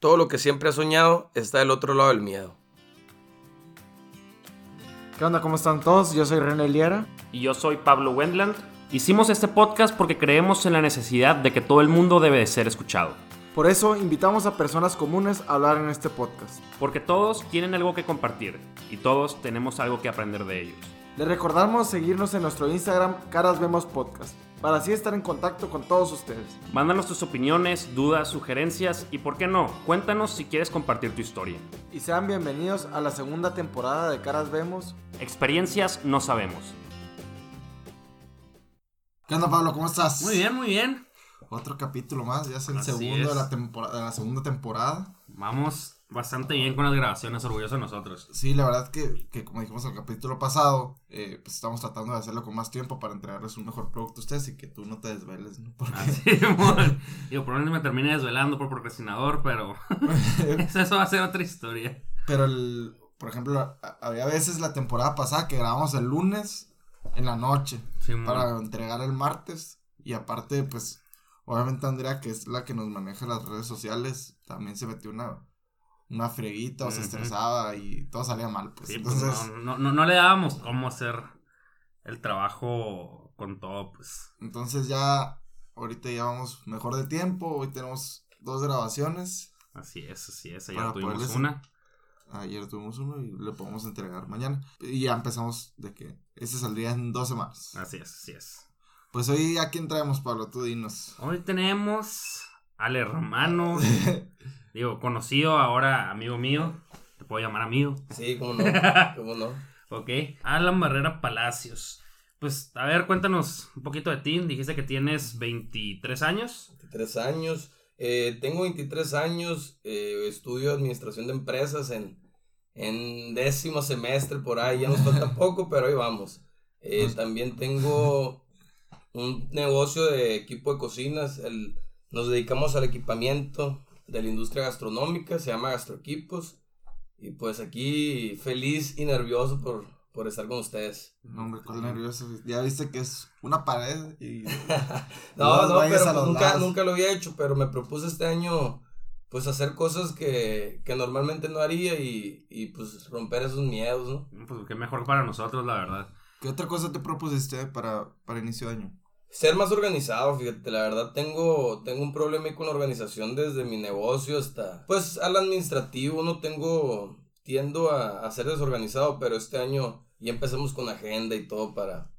Todo lo que siempre has soñado está del otro lado del miedo. ¿Qué onda? ¿Cómo están todos? Yo soy René Liera. Y yo soy Pablo Wendland. Hicimos este podcast porque creemos en la necesidad de que todo el mundo debe de ser escuchado. Por eso invitamos a personas comunes a hablar en este podcast. Porque todos tienen algo que compartir y todos tenemos algo que aprender de ellos. Les recordamos seguirnos en nuestro Instagram Caras Vemos Podcast para así estar en contacto con todos ustedes. Mándanos tus opiniones, dudas, sugerencias y, ¿por qué no? Cuéntanos si quieres compartir tu historia. Y sean bienvenidos a la segunda temporada de Caras Vemos. Experiencias no sabemos. ¿Qué onda, Pablo? ¿Cómo estás? Muy bien, muy bien. Otro capítulo más, ya es el Así segundo es. de la, temporada, de la segunda temporada. Vamos bastante bien con las grabaciones, orgullosos de nosotros. Sí, la verdad que, que como dijimos en el capítulo pasado, eh, pues estamos tratando de hacerlo con más tiempo para entregarles un mejor producto a ustedes y que tú no te desveles, ¿no? Porque Así, amor. Digo, probablemente me termine desvelando por procrastinador, pero eso va a ser otra historia. Pero, el, por ejemplo, había veces la temporada pasada que grabamos el lunes en la noche Sí, para entregar el martes y aparte, pues, obviamente Andrea, que es la que nos maneja las redes sociales, también se metió una, una freguita o se estresaba y todo salía mal, pues. Sí, pues Entonces, no, no, no, no le dábamos cómo hacer el trabajo con todo, pues. entonces ya, ahorita ya vamos mejor de tiempo, hoy tenemos dos grabaciones, Así es, así es. Ayer tuvimos poderles- una. ayer tuvimos uno y le podemos entregar mañana y ya empezamos de que este saldría en dos semanas. Así es, así es. Pues hoy a quién traemos, Pablo, tú dinos. Hoy tenemos al hermano, digo, conocido ahora, amigo mío. Te puedo llamar amigo. Sí, cómo no, cómo no. Ok. Alan Barrera Palacios. Pues, a ver, cuéntanos un poquito de ti. Dijiste que tienes 23 años. 23 años. Eh, tengo 23 años, eh, estudio administración de empresas en, en décimo semestre por ahí, ya nos falta poco, pero ahí vamos. Eh, también tengo un negocio de equipo de cocinas, el, nos dedicamos al equipamiento de la industria gastronómica, se llama Gastroequipos, y pues aquí feliz y nervioso por, por estar con ustedes. No, hombre, cuál nervioso. Ya viste que es una pared y... No, no, vayas pero a los nunca, nunca lo había hecho, pero me propuse este año pues hacer cosas que, que normalmente no haría y, y pues romper esos miedos, ¿no? Pues qué mejor para nosotros, la verdad. ¿Qué otra cosa te propusiste para, para inicio de año? Ser más organizado, fíjate, la verdad tengo, tengo un problema ahí con la organización desde mi negocio hasta, pues al administrativo, no tengo, tiendo a, a ser desorganizado, pero este año ya empezamos con agenda y todo para,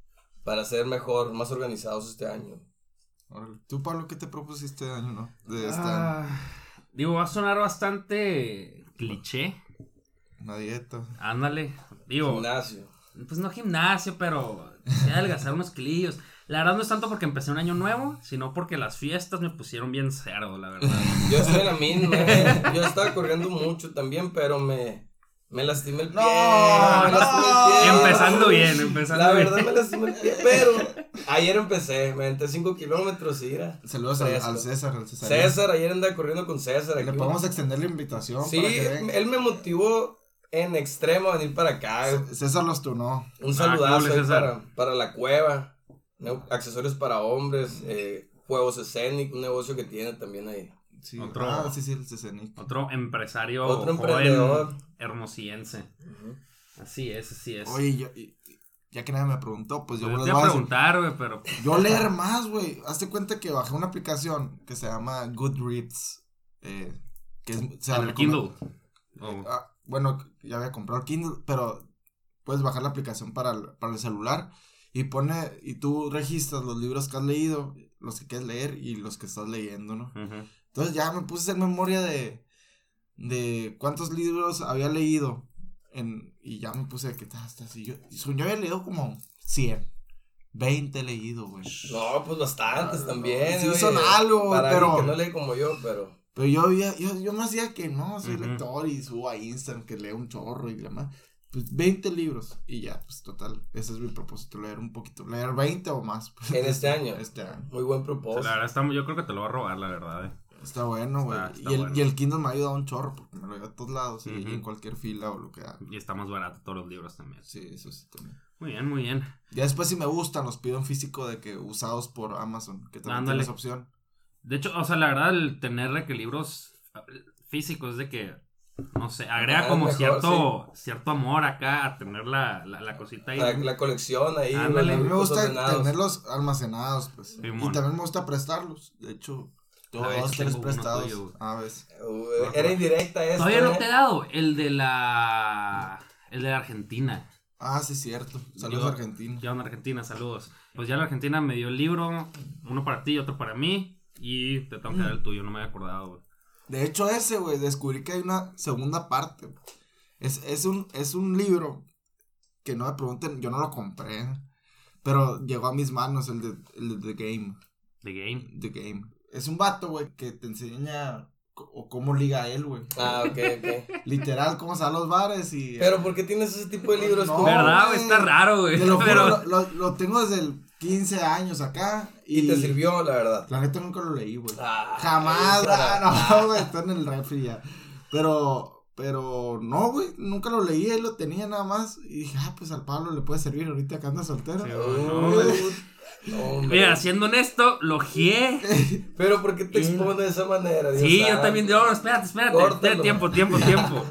para ser mejor, más organizados este año. ¿Tú, Pablo, qué te propusiste de año, no? De este año. Ah, digo, va a sonar bastante cliché. Una dieta. Ándale. Digo, Gimnasio. pues no gimnasio, pero adelgazar unos kilillos. La verdad no es tanto porque empecé un año nuevo, sino porque las fiestas me pusieron bien cerdo, la verdad. Yo estoy en la misma, eh. yo estaba corriendo mucho también, pero me, me lastimé el pie. No, me lastimé no. el pie. Empezando bien, empezando La bien. verdad me lastimé el pie, pero ayer empecé, me aventé 5 kilómetros y era. Saludos al, César, al César. César, ayer andaba corriendo con César. Le podemos extender la invitación Sí, para que venga. él me motivó en extremo a venir para acá. C- César los tunó. Un Ah, saludazo para, para la cueva, accesorios para hombres, eh, juegos escénicos, un negocio que tiene también ahí. Sí. Otro- Ah, sí, sí, el. Otro empresario Otro joven. Así es, así es. Oye, yo, ya que nadie me preguntó, pues yo Yo les voy a preguntar, güey, pero Yo leer más, güey. Hazte cuenta que bajé una aplicación que se llama Goodreads. Eh, que es, se el Kindle. Oh, Ah, bueno, ya había comprado el Kindle, pero puedes bajar la aplicación para el, para el celular y pone, y tú registras los libros que has leído, los que quieres leer y los que estás leyendo, ¿no? Entonces ya me puse hacer memoria de, de cuántos libros había leído en, y ya me puse de que está, está así. Yo, yo había leído como 100, 20 he leído, güey. No, pues bastantes Ah, también. sí oye, son algo, para pero- que no lee como yo, pero. Pero yo había, yo, yo me hacía que no, soy Ujú. lector y subo a Instagram que leo un chorro y demás. Pues 20 libros y ya, pues total, ese es mi propósito, leer un poquito, leer 20 o más. pues, En este año. Este año. Muy buen O sea, propósito. la verdad, está, yo creo que te lo va a robar, la verdad. eh. Está bueno, güey. Está- está Y, bueno. y el Kindle me ha ayudado un chorro porque me lo llevo a todos lados y en cualquier fila o lo que haga. Y está más barato todos los libros también. Sí, eso sí también. Muy bien, muy bien. Ya después si me gustan, los pido en físico de que usados por Amazon, que también tienes opción. De hecho, o sea, la verdad, el tener de que libros eh, físico, es de que, no sé, agrega Ah, como mejor, cierto, cierto amor acá a tener la, la, la cosita ahí. La, la colección ahí. A mí me gusta ordenados. tenerlos almacenados, pues. Y también me gusta prestarlos. De hecho, tengo A ver, dos, yo tres prestados. tuyo. A veces. Uh, era indirecta esta. Todavía no ¿eh? te he dado el de la, el de la Argentina. Ah, sí, cierto. Saludos Yo- Argentina. Ya una Argentina, saludos. Pues ya la Argentina me dio el libro, uno para ti y otro para mí. Y te tengo que dar el tuyo, no me había acordado, güey. De hecho, ese, güey, descubrí que hay una segunda parte. Es, es, un, es un libro que no me pregunten, yo no lo compré. Pero llegó a mis manos el de, el de The Game. The Game. The Game. Es un vato, güey, que te enseña o cómo liga él, güey. Ah, ok, ok. Literal, cómo a los bares y... Pero ¿por qué tienes ese tipo de libros No? ¿Verdad, güey? güey. Está raro, güey. Pero lo- lo tengo desde el 15 años acá. Y, Y te sirvió, la verdad. La neta nunca lo leí, güey. Ah, Jamás, ah, no, güey, está en el refri ya. Pero, pero, no, güey, nunca lo leí, él lo tenía nada más. Y dije, ah, pues al Pablo le puede servir ahorita que anda soltero. Sí, No, no, hombre. Mira, siendo honesto, lo gié. Pero ¿por qué te expones de esa manera? Dios Sí, yo también. No, espérate, espérate. Córtalo. Tiempo, tiempo, tiempo.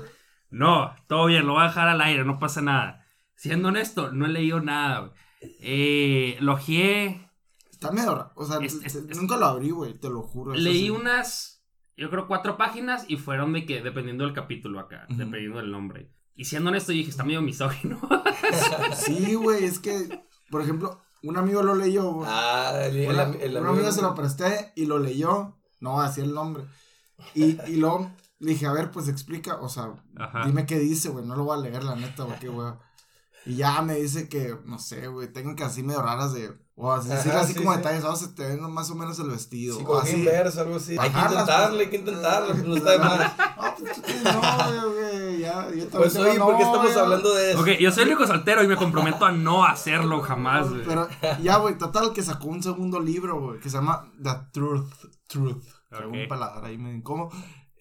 No, todo bien, lo voy a dejar al aire, no pasa nada. Siendo honesto, no he leído nada, güey. Eh, lo gié. Está medio, o sea, Es- es- te- es- nunca lo abrí, güey, te lo juro. Leí sí. unas, yo creo, cuatro páginas y fueron de que, dependiendo del capítulo acá, dependiendo del nombre. Y siendo honesto, dije, está medio misógino. Sí, güey, es que, por ejemplo, un amigo lo leyó, güey. Ah, el, el, Una- el un amigo- amigo se lo presté y lo leyó, no voy a decir el nombre. Y, y luego le dije, a ver, pues explica, o sea, Ajá. dime qué dice, güey, no lo voy a leer, la neta, güey, qué güey. Y ya me dice que, no sé, güey, tengo que así medio raras de, o así, decir Ajá, así sí, como sí. detalles, o se te ven más o menos el vestido, o Psicología así. inversa, algo así. Hay que intentarle, hay que intentarle, pues, no está de más. No, pues güey, ya, yo también Pues oye, ¿por qué estamos hablando de eso? Ok, yo soy el único soltero y me comprometo a no hacerlo jamás, güey. Pero ya, güey, total que sacó un segundo libro, güey, que se llama The Truth, Truth. Traigo Ok. un paladar ahí medio incómodo.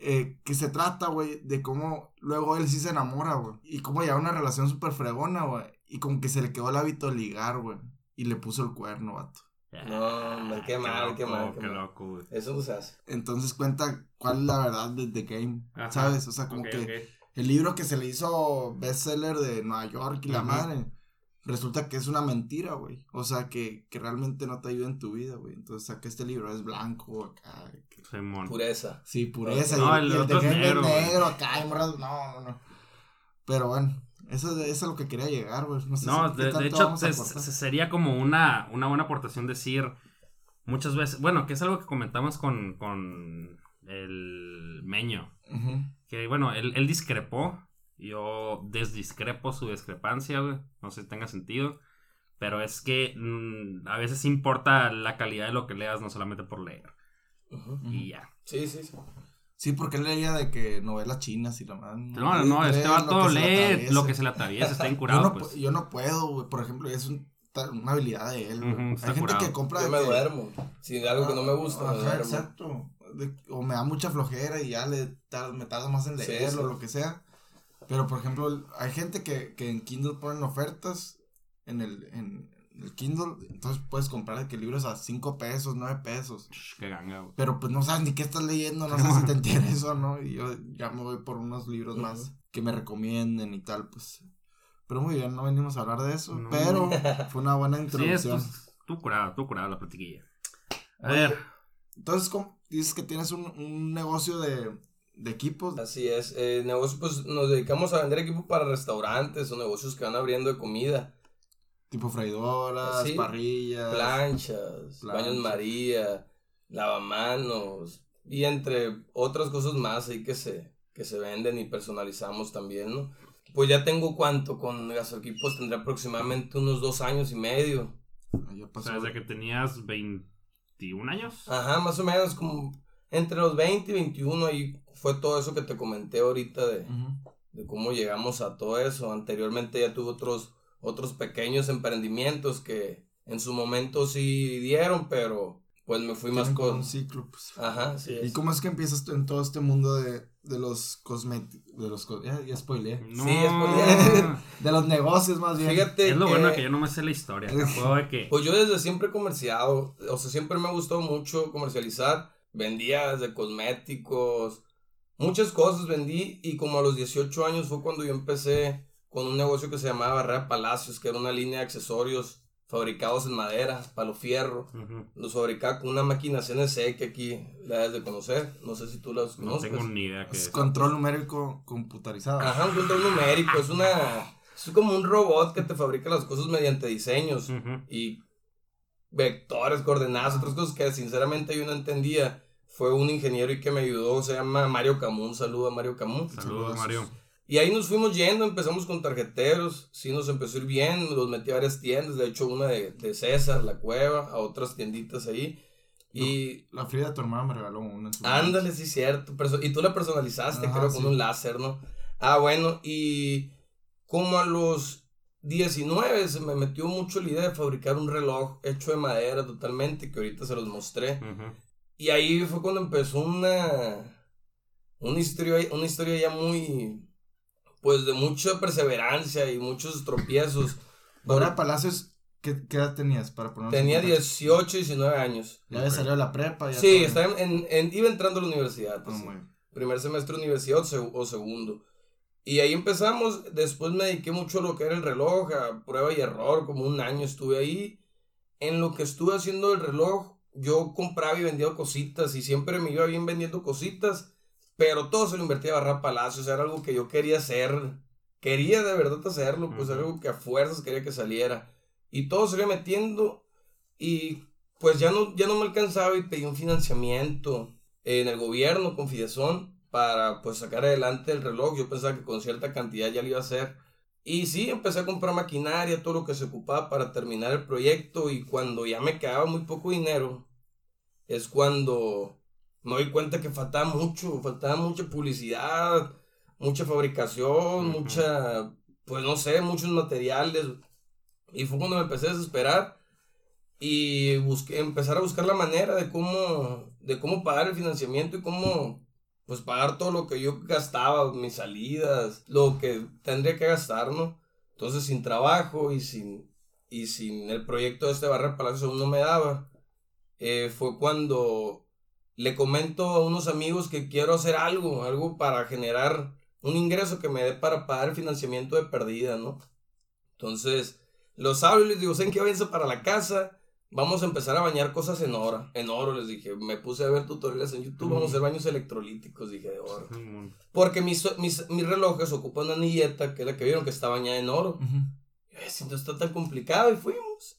Eh, que se trata, güey, de cómo luego él sí se enamora, güey. Y cómo lleva una relación súper fregona, güey. Y como que se le quedó el hábito de ligar, güey. Y le puso el cuerno, vato. No, hombre, qué mal, qué loco, mal, qué Qué mal. loco, güey. Eso no se hace. Entonces cuenta cuál es la verdad de The Game, Ajá. ¿sabes? O sea, como que el libro que se le hizo bestseller de Nueva York y la madre, resulta que es una mentira, güey. O sea, que, que realmente no te ayuda en tu vida, güey. Entonces saqué este libro, es blanco acá. Simón. Pureza. Sí, pureza. No, y, el y el otro es negro, negro acá, y morado. No, no, no. Pero bueno, eso, es- eso es a lo que quería llegar, güey. No, sé No, si- de, de hecho, sería como una, una buena aportación decir muchas veces, bueno, que es algo que comentamos con, con el Meño, que bueno, él, él discrepó, yo desdiscrepo su discrepancia, güey, no sé si tenga sentido, pero es que mm, a veces importa la calidad de lo que leas, no solamente por leer, Y ya. Sí, sí, sí. Sí, porque él leía de que novelas chinas y la madre. No, no, este lee vato que se le lee atraviese. lo que se le atraviesa, está yo, incurado, no, pues. pu- yo no puedo, güey. Por ejemplo, es un- una habilidad de él. Hay gente curado. que compra. Yo me que- duermo. Si algo que no me gusta, me Ajá, duermo. exacto. De- o me da mucha flojera y ya le tar- me tardo más en Sí, leerlo, sí. lo que sea. Pero, por ejemplo, hay gente que, que en Kindle ponen ofertas en el, en el Kindle. Entonces puedes comprar que libros a 5 pesos, 9 pesos. Sh, Qué ganga, güey. Pero pues no sabes ni qué estás leyendo, no sabes si te entiendes o no. Y yo ya me voy por unos libros más que me recomienden y tal, pues. Pero muy bien, no venimos a hablar de eso. No. Pero fue una buena Sí, es, introducción. pues, tú curado, tú curado la platiquilla. A Oye, ver, Entonces, ¿cómo? dices que tienes un, un negocio de, de equipos. Así es. Eh, negocio, pues nos dedicamos a vender equipo para restaurantes o negocios que van abriendo de comida. Tipo freidoras, Sí. parrillas. Planchas, baños. María, lavamanos y entre otras cosas más ahí que se, que se venden y personalizamos también, ¿no? Pues ya tengo cuánto con gasoequipos, tendré aproximadamente unos dos años y medio. Ahí ya o pasó. sea, desde que tenías 21 años. Ajá, más o menos como entre los 20 y 21 ahí fue todo eso que te comenté ahorita de, de cómo llegamos a todo eso. Anteriormente ya tuve otros, otros pequeños emprendimientos que en su momento sí dieron, pero pues me fui más con... un ciclo, pues. Ajá, sí ¿Y es. cómo es que empiezas tú en todo este mundo de, de los cosméticos? De los co- ya, ya spoileé. No. Sí, muy- De los negocios, más bien. Fíjate Es lo que, bueno que yo no me sé la historia. De que. pues yo desde siempre he comerciado, o sea, siempre me ha gustado mucho comercializar. Vendía desde cosméticos, muchas cosas vendí y como a los 18 años fue cuando yo empecé con un negocio que se llamaba Barrera Palacios, que era una línea de accesorios fabricados en madera, palo fierro. Los fabricaba con una máquina CNC que aquí la debes de conocer. No sé si tú las No conoces. tengo ni idea qué Es es. control numérico computarizado. Ajá, un control numérico. Es una. Es como un robot que te fabrica las cosas mediante diseños y vectores, coordenadas, otras cosas que sinceramente yo no entendía. Fue un ingeniero y que me ayudó, se llama Mario Camus. Un saludo a Mario Camus. Saludos, Mario. Y ahí nos fuimos yendo, empezamos con tarjeteros, sí nos empezó a ir bien, los metí a varias tiendas, de hecho una de, de César, La Cueva, a otras tienditas ahí. Y La Frida, tu hermana, me regaló una en su ándale, sí, cierto. perso- y tú la personalizaste, Ajá, creo, con sí. un láser, ¿no? Ah, bueno, y como a los 19 se me metió mucho la idea de fabricar un reloj hecho de madera totalmente, que ahorita se los mostré. Ujú. Y ahí fue cuando empezó una, una, historia, una historia ya muy, pues de mucha perseverancia y muchos tropiezos. Ahora Palacios, ¿qué, qué edad tenías para poner Tenía 18, 19 años. Ya había salido de la prepa. Ya Sí, estaba- en, en- iba entrando a la universidad. Muy bien. Primer semestre de universidad o, seg- o segundo. Y ahí empezamos, después me dediqué mucho a lo que era el reloj, a prueba y error, como un año estuve ahí. En lo que estuve haciendo el reloj, yo compraba y vendía cositas y siempre me iba bien vendiendo cositas, pero todo se lo invertía a Barra Palacios, era algo que yo quería hacer, quería de verdad hacerlo, pues Ujú. era algo que a fuerzas quería que saliera. Y todo se iba metiendo y pues ya no, ya no me alcanzaba y pedí un financiamiento en el gobierno con Fidesón para pues sacar adelante el reloj. Yo pensaba que con cierta cantidad ya lo iba a hacer. Y sí, empecé a comprar maquinaria, todo lo que se ocupaba para terminar el proyecto y cuando ya me quedaba muy poco dinero, es cuando me doy cuenta que faltaba mucho, faltaba mucha publicidad, mucha fabricación, Ujú. mucha, pues no sé, muchos materiales. Y fue cuando me empecé a desesperar y busqué, empezar a buscar la manera de cómo, de cómo pagar el financiamiento y cómo, pues pagar todo lo que yo gastaba, mis salidas, lo que tendría que gastar, ¿no? Entonces sin trabajo y sin, y sin el proyecto de este Barra Palacios aún no me daba. Eh, fue cuando le comento a unos amigos que quiero hacer algo, algo para generar un ingreso que me dé para pagar el financiamiento de pérdida, ¿no? Entonces, los hablo y les digo, ¿saben qué? Váyanse para la casa, vamos a empezar a bañar cosas en oro, en oro, les dije, me puse a ver tutoriales en YouTube, vamos a hacer baños electrolíticos, dije, de oro. Ujú. Porque mis, mis, mis relojes ocupan una anilleta, que es la que vieron que está bañada en oro. Ujú. Y yo, no está tan complicado, y fuimos.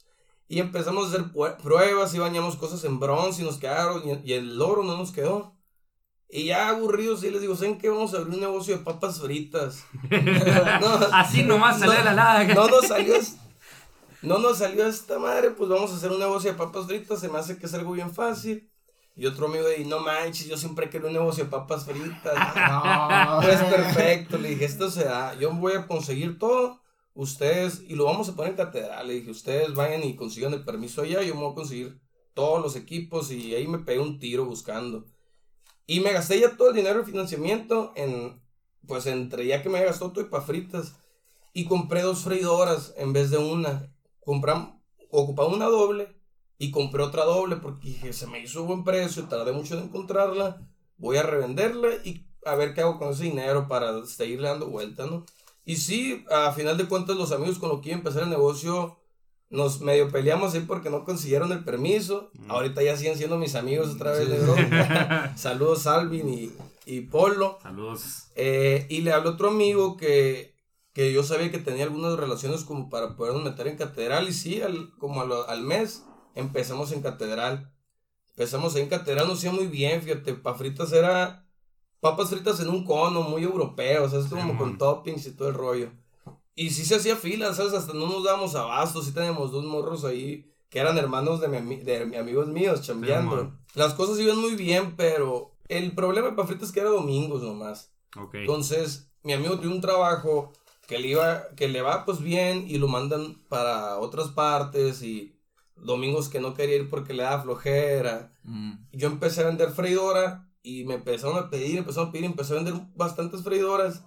Y empezamos a hacer pruebas y bañamos cosas en bronce y nos quedaron, y, y el oro no nos quedó. Y ya aburridos, y les digo, ¿saben qué? Vamos a abrir un negocio de papas fritas. No, Así nomás sale de la nada. no nos salió es- no nos salió esta madre, pues vamos a hacer un negocio de papas fritas, se me hace que es algo bien fácil. Y otro amigo de ahí, no manches, yo siempre quiero un negocio de papas fritas. No. Pues perfecto, le dije, esto se da, yo voy a conseguir todo, ustedes, y lo vamos a poner en catedral, le dije, ustedes vayan y consigan el permiso allá, yo me voy a conseguir todos los equipos y ahí me pegué un tiro buscando. Y me gasté ya todo el dinero de financiamiento en, pues entre ya que me gastado todo y para fritas. Y compré dos freidoras en vez de una. Compram, ocupaba una doble y compré otra doble porque dije, se me hizo buen precio, tardé mucho en encontrarla, voy a revenderla y a ver qué hago con ese dinero para seguirle dando vuelta, ¿no? Y sí, a final de cuentas los amigos con los que iba a empezar el negocio nos medio peleamos ahí porque no consiguieron el permiso. Mm. Ahorita ya siguen siendo mis amigos otra vez Sí. de Europa. Saludos Alvin y, y Polo. Saludos. Eh, y le habló otro amigo que, que yo sabía que tenía algunas relaciones como para podernos meter en catedral. Y sí, al, como al, al mes empezamos en catedral. Empezamos en catedral, nos iba muy bien, fíjate. Pa' fritas era papas fritas en un cono, muy europeo, o sea, es como con toppings y todo el rollo. Y sí se hacía fila, ¿sabes? Hasta no nos dábamos abasto, sí teníamos dos morros ahí que eran hermanos de, mi, ami- de mi- amigos míos chambeando. Las cosas iban muy bien, pero el problema de pa' fritas es que era domingos nomás. Ok. Entonces, mi amigo tiene un trabajo que le, iba, que le va pues bien y lo mandan para otras partes y domingos que no quería ir porque le daba flojera. Mm. Yo empecé a vender freidora y me empezaron a pedir, empezaron a pedir, empecé a vender bastantes freidoras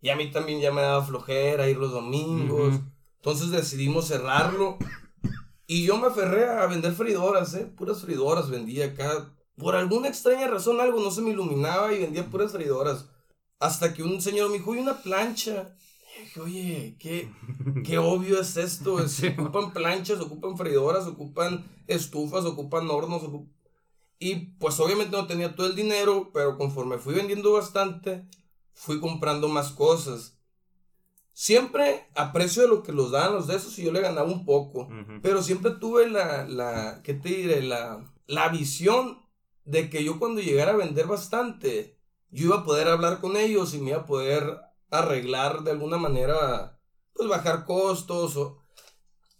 y a mí también ya me daba flojera ir los domingos. Ujú. Entonces decidimos cerrarlo y yo me aferré a vender freidoras, ¿eh? Puras freidoras vendía acá. por alguna extraña razón algo no se me iluminaba y vendía puras freidoras. Hasta que un señor me dijo, oye, una plancha. Y dije, oye, qué, qué obvio es esto. Es- Sí. ocupan planchas, ocupan freidoras, ocupan estufas, ocupan hornos. ocup- Y pues obviamente no tenía todo el dinero, pero conforme fui vendiendo bastante, fui comprando más cosas. Siempre a precio de lo que los daban los de esos y yo le ganaba un poco. Pero siempre tuve la, la, ¿qué te diré? La, la visión de que yo cuando llegara a vender bastante, yo iba a poder hablar con ellos y me iba a poder arreglar de alguna manera, pues bajar costos. O...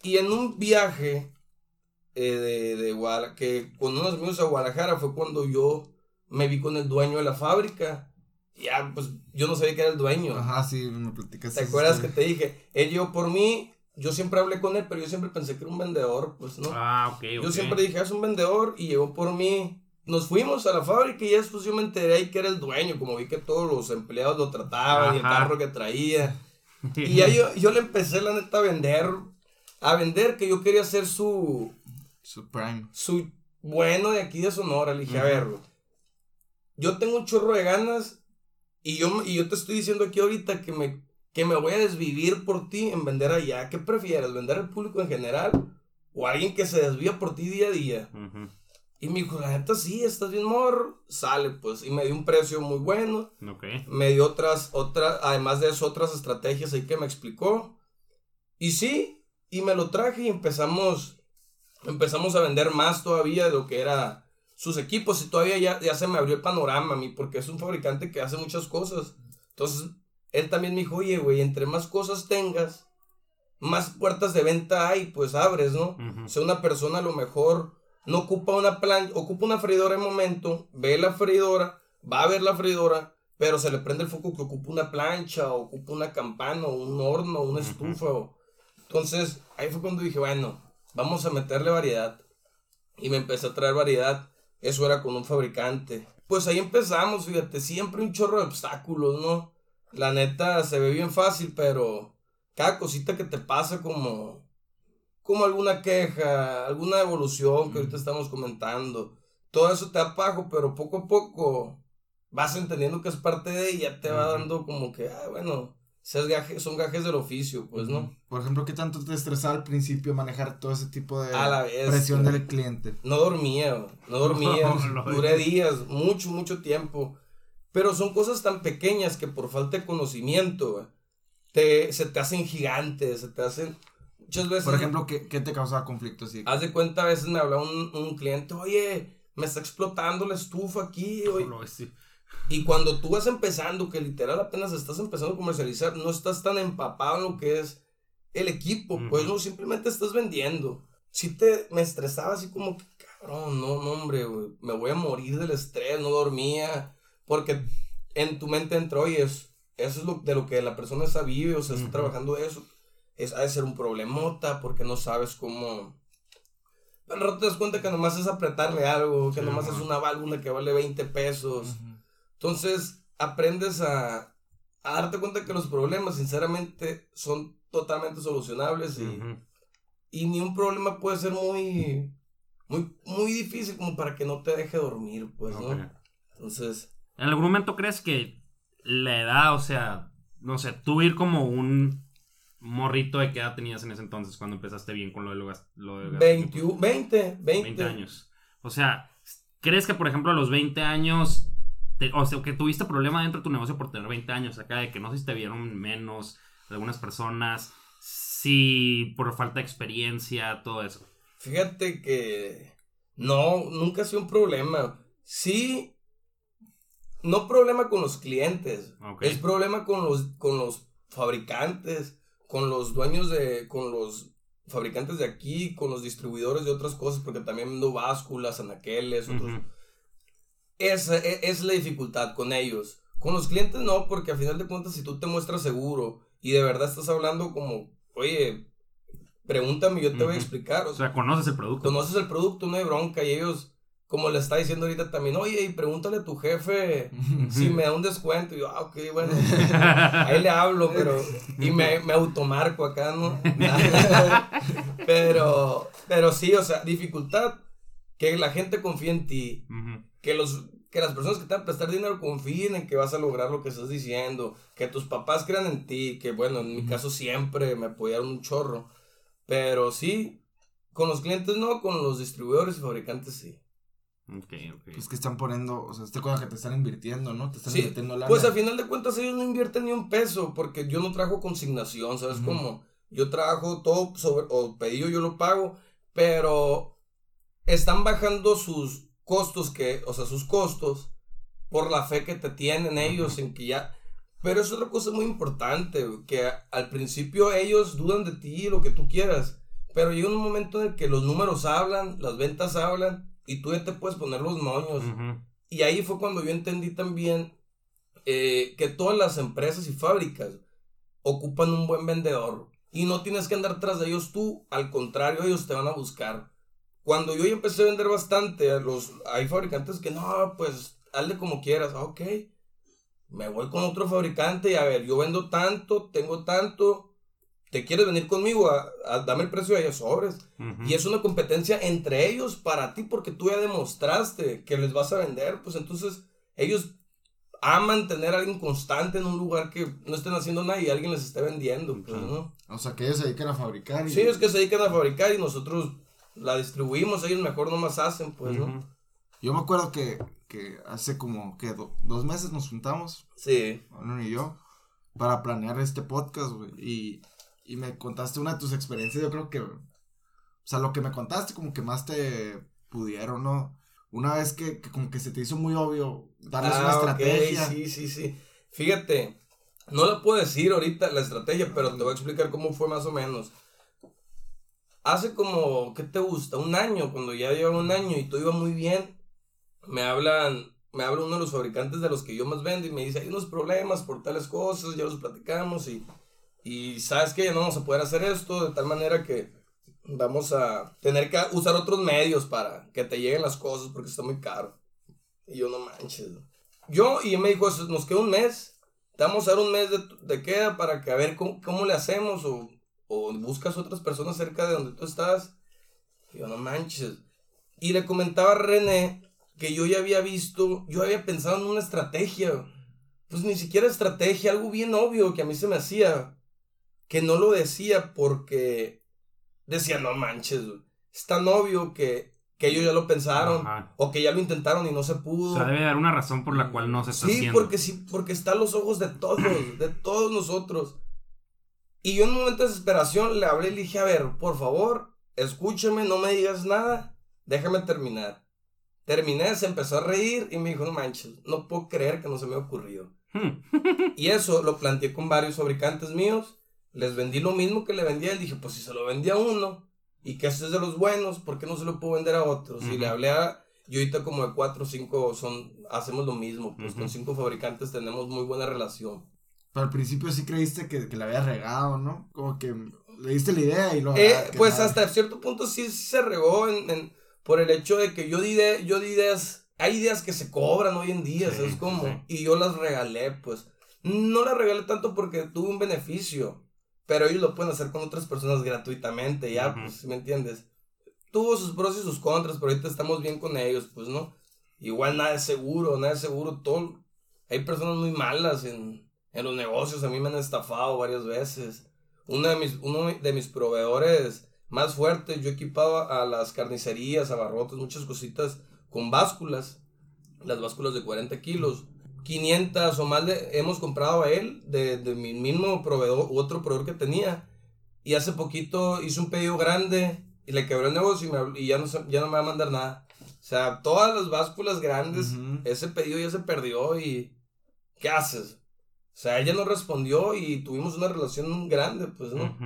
Y en un viaje eh, de, de Guadalajara, que con unos amigos a Guadalajara fue cuando yo me vi con el dueño de la fábrica. Ya, pues yo no sabía que era el dueño. Ajá, sí, me platicas. ¿Te acuerdas que te dije? Él llegó por mí, yo siempre hablé con él, pero yo siempre pensé que era un vendedor, pues no. Ah, ok, yo siempre dije, "Ah, es un vendedor, y llegó por mí. Nos fuimos a la fábrica y ya después yo me enteré ahí que era el dueño, como vi que todos los empleados lo trataban y el carro que traía. Y ya yo, yo le empecé, la neta, a vender, a vender que yo quería ser su, Supreme. su bueno de aquí de Sonora. Le dije, a ver, güey, yo tengo un chorro de ganas y yo, y yo te estoy diciendo aquí ahorita que me, que me voy a desvivir por ti en vender allá. ¿Qué prefieres? ¿Vender al público en general o alguien que se desvía por ti día a día? Y me dijo, la neta sí, estás bien morro. Sale, pues. Y me dio un precio muy bueno. Ok. Me dio otras, otras, además de eso, otras estrategias ahí que me explicó. Y sí, y me lo traje y empezamos, empezamos a vender más todavía de lo que era sus equipos. Y todavía ya, ya se me abrió el panorama a mí, porque es un fabricante que hace muchas cosas. Entonces, él también me dijo, oye, güey, entre más cosas tengas, más puertas de venta hay, pues abres, ¿no? O sea, una persona a lo mejor no ocupa una plancha, ocupa una freidora en momento, ve la freidora, va a ver la freidora, pero se le prende el foco que ocupa una plancha, o ocupa una campana, o un horno, una estufa. o- Entonces, ahí fue cuando dije, bueno, vamos a meterle variedad. Y me empecé a traer variedad. Eso era con un fabricante. Pues ahí empezamos, fíjate, siempre un chorro de obstáculos, ¿no? La neta se ve bien fácil, pero cada cosita que te pasa como como alguna queja, alguna evolución que ahorita estamos comentando. Todo eso te da pajo, pero poco a poco vas entendiendo que es parte de y ya te va dando como que, ah, bueno, seas gaje- son gajes del oficio, pues, ¿no? Por ejemplo, ¿qué tanto te estresaba al principio manejar todo ese tipo de A la vez, presión del cliente? No dormía, no dormía, No, duré días, mucho, mucho tiempo. Pero son cosas tan pequeñas que por falta de conocimiento, te, se te hacen gigantes, se te hacen... Muchas veces... Por ejemplo, ¿qué, qué te causaba conflicto? Así? Haz de cuenta, a veces me habla un, un cliente, oye, me está explotando la estufa aquí, oye". Lo- sí. Y cuando tú vas empezando, que literal apenas estás empezando a comercializar, no estás tan empapado en lo que es el equipo, pues Ujú. no, simplemente estás vendiendo. Si te, me estresaba así como que, cabrón, no, no, hombre, güey, me voy a morir del estrés, no dormía, porque en tu mente entró, oye, es- eso es lo, de lo que la persona esa vive, o sea, está Ujú. trabajando de eso, es, ha de ser un problemota, porque no sabes cómo... Al rato te das cuenta que nomás es apretarle algo, que Sí, nomás es ajá. una válvula que vale 20 pesos. Entonces, aprendes a, a darte cuenta que los problemas, sinceramente, son totalmente solucionables y, y ni un problema puede ser muy, muy, muy difícil como para que no te deje dormir, pues. ¿no? Entonces, ¿En algún momento crees que la edad, o sea, no sé, tú ir como un morrito de qué edad tenías en ese entonces cuando empezaste bien con lo de lo, gas- lo de gas- 21, 20, 20, 20 años. O sea, ¿crees que por ejemplo a los 20 años, te- o sea, que tuviste problema dentro de tu negocio por tener 20 años acá, de que no sé si te vieron menos algunas personas, si por falta de experiencia, todo eso? Fíjate que no, nunca ha sido un problema. Sí, no problema con los clientes, es problema con los, con los fabricantes, con los dueños de, con los fabricantes de aquí, con los distribuidores de otras cosas, porque también vendo básculas, anaqueles, otros. Esa e- es, la dificultad con ellos. Con los clientes no, porque a final de cuentas si tú te muestras seguro y de verdad estás hablando como, oye, pregúntame, yo te voy a explicar. o O sea, conoces el producto. conoces el producto, no hay bronca. Y ellos, como le está diciendo ahorita también, oye, y pregúntale a tu jefe si me da un descuento. Y yo, ah, ok, bueno, ahí le hablo, pero. Y me, me automarco acá, ¿no? pero, pero sí, o sea, dificultad. Que la gente confíe en ti, que los que las personas que te van a prestar dinero confíen en que vas a lograr lo que estás diciendo, que tus papás crean en ti, que bueno, en mi caso siempre me apoyaron un chorro, pero sí, con los clientes no, con los distribuidores y fabricantes sí. Ok, ok. Pues que están poniendo, o sea, este cosa que te están invirtiendo, ¿no? Te están Sí, invirtiendo lana. Pues a final de cuentas ellos no invierten ni un peso porque yo no trabajo consignación, ¿sabes Ujú. cómo? Yo trabajo todo sobre, o pedido yo lo pago, pero están bajando sus costos que, o sea, sus costos por la fe que te tienen ellos en que ya... Pero es otra cosa muy importante, que al principio ellos dudan de ti, lo que tú quieras, pero llega un momento en el que los números hablan, las ventas hablan, y tú ya te puedes poner los moños. Y ahí fue cuando yo entendí también eh, que todas las empresas y fábricas ocupan un buen vendedor. Y no tienes que andar tras de ellos tú, al contrario, ellos te van a buscar. Cuando yo ya empecé a vender bastante, a los, hay fabricantes que no, pues hazle como quieras, ah, ok. Me voy con otro fabricante y a ver, yo vendo tanto, tengo tanto. ¿Te quieres venir conmigo? A, a- dame el precio de ellos sobres. Ujú. Y es una competencia entre ellos para ti porque tú ya demostraste que les vas a vender. Pues entonces ellos aman tener a alguien constante en un lugar que no estén haciendo nada y alguien les esté vendiendo. Pues. ¿no? O sea, que ellos se dedican a fabricar. Y... Sí, es que se dedican a fabricar y nosotros la distribuimos. Ellos mejor nomás hacen, pues, ¿no? Ujú. Yo me acuerdo que, que hace como, que do- dos meses nos juntamos, Sí. Manuel y yo, para planear este podcast, güey. Y, y me contaste una de tus experiencias, yo creo que, o sea, lo que me contaste como que más te pudieron, ¿no? Una vez que, que como que se te hizo muy obvio darles una Ah, ok, estrategia. sí, sí, sí. Fíjate, no la puedo decir ahorita la estrategia, pero te voy a explicar cómo fue más o menos. Hace como, ¿qué te gusta? Un año, cuando ya lleva un año y todo iba muy bien, me hablan, me habla uno de los fabricantes de los que yo más vendo y me dice, hay unos problemas por tales cosas, ya los platicamos y, y sabes que ya no vamos a poder hacer esto de tal manera que vamos a tener que usar otros medios para que te lleguen las cosas porque está muy caro. Y yo no manches. Yo, y me dijo, "Eso, nos queda un mes. Te vamos a dar un mes de, de queda para que a ver cómo, cómo le hacemos o, o buscas otras personas cerca de donde tú estás. Y yo no manches. Y le comentaba a René que yo ya había visto, yo había pensado en una estrategia. Pues ni siquiera estrategia, algo bien obvio que a mí se me hacía. Que no lo decía porque decía, no manches, es tan obvio que, que ellos ya lo pensaron. Ajá. O que ya lo intentaron y no se O pudo. sea, debe haber una razón por la cual no se está Sí, haciendo. porque sí, porque está a los ojos de todos, de todos nosotros. Y yo en un momento de desesperación le hablé y le dije, a ver, por favor, escúchame, no me digas nada, déjame terminar. Terminé, se empezó a reír y me dijo, no manches, no puedo creer que no se me ha ocurrido. Hmm. Y eso lo planteé con varios fabricantes míos, les vendí lo mismo que le vendía, y dije, pues si se lo vendí a uno, y que este es de los buenos, ¿por qué no se lo puedo vender a otros? Y Ujú. le hablé a, yo ahorita como de cuatro o cinco son, hacemos lo mismo, pues con cinco fabricantes tenemos muy buena relación. Pero al principio sí creíste que, que la habías regado, ¿no? Como que le diste la idea y lo... Eh, pues hasta cierto punto sí, se regó en, en- por el hecho de que yo di, ide- yo di ideas, hay ideas que se cobran hoy en día, Sí, ¿sabes cómo? sí. Y yo las regalé, pues. No las regalé tanto porque tuve un beneficio, pero ellos lo pueden hacer con otras personas gratuitamente, ya, pues, ¿sí ¿me entiendes? Tuvo sus pros y sus contras, pero ahorita estamos bien con ellos, pues, ¿no? Igual nada es seguro, nada es seguro, todo. Hay personas muy malas en, en los negocios, a mí me han estafado varias veces. Uno de mis, uno de mis proveedores más fuertes, yo he equipado a, las carnicerías, a barrotes, muchas cositas con básculas, las básculas de 40 kilos. 500 o más le hemos comprado a él de, de mi mismo proveedor u otro proveedor que tenía. Y hace poquito hice un pedido grande y le quebró el negocio y, me habló- y ya, no, ya no me va a mandar nada. O sea, todas las básculas grandes, ese pedido ya se perdió y ¿qué haces? O sea, ella no respondió y tuvimos una relación grande, pues, ¿no?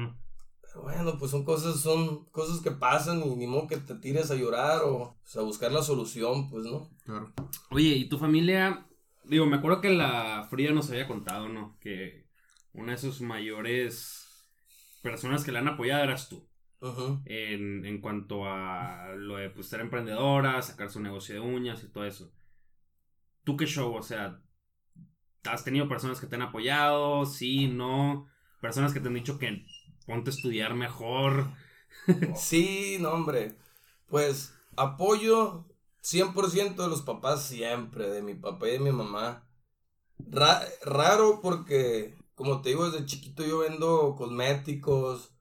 Pero bueno, pues son cosas, son cosas que pasan y ni modo que te tires a llorar o, o sea, buscar la solución, pues, ¿no? Claro. Oye, ¿y tu familia? Digo, me acuerdo que la Frida nos había contado, ¿no? Que una de sus mayores personas que le han apoyado eras tú. Ujú. En, en cuanto a lo de pues, ser emprendedora, sacar su negocio de uñas y todo eso. ¿Tú qué show? O sea, ¿has tenido personas que te han apoyado? Sí, no. Personas que te han dicho que ponte a estudiar mejor. Sí, no, hombre. Pues apoyo 100% de los papás siempre, de mi papá y de mi mamá. Ra- raro porque, como te digo, desde chiquito yo vendo cosméticos.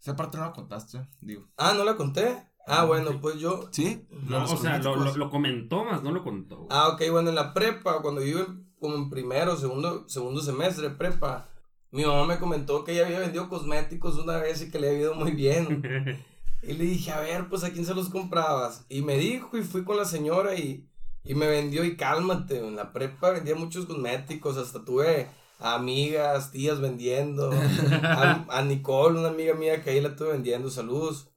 Esa parte no la contaste, digo. Ah, ¿no la conté? Ah, bueno, pues yo... ¿Sí? No, o sea, lo, lo, lo comentó, más no lo contó. Ah, ok, bueno, en la prepa, cuando yo como en primero, segundo, segundo semestre de prepa, mi mamá me comentó que ella había vendido cosméticos una vez y que le había ido muy bien. Y le dije, a ver, pues a quién se los comprabas. Y me dijo, y fui con la señora y, y me vendió, y cálmate, en la prepa vendía muchos cosméticos, hasta tuve a amigas, tías vendiendo, a, a Nicole, una amiga mía que ahí la tuve vendiendo, saludos.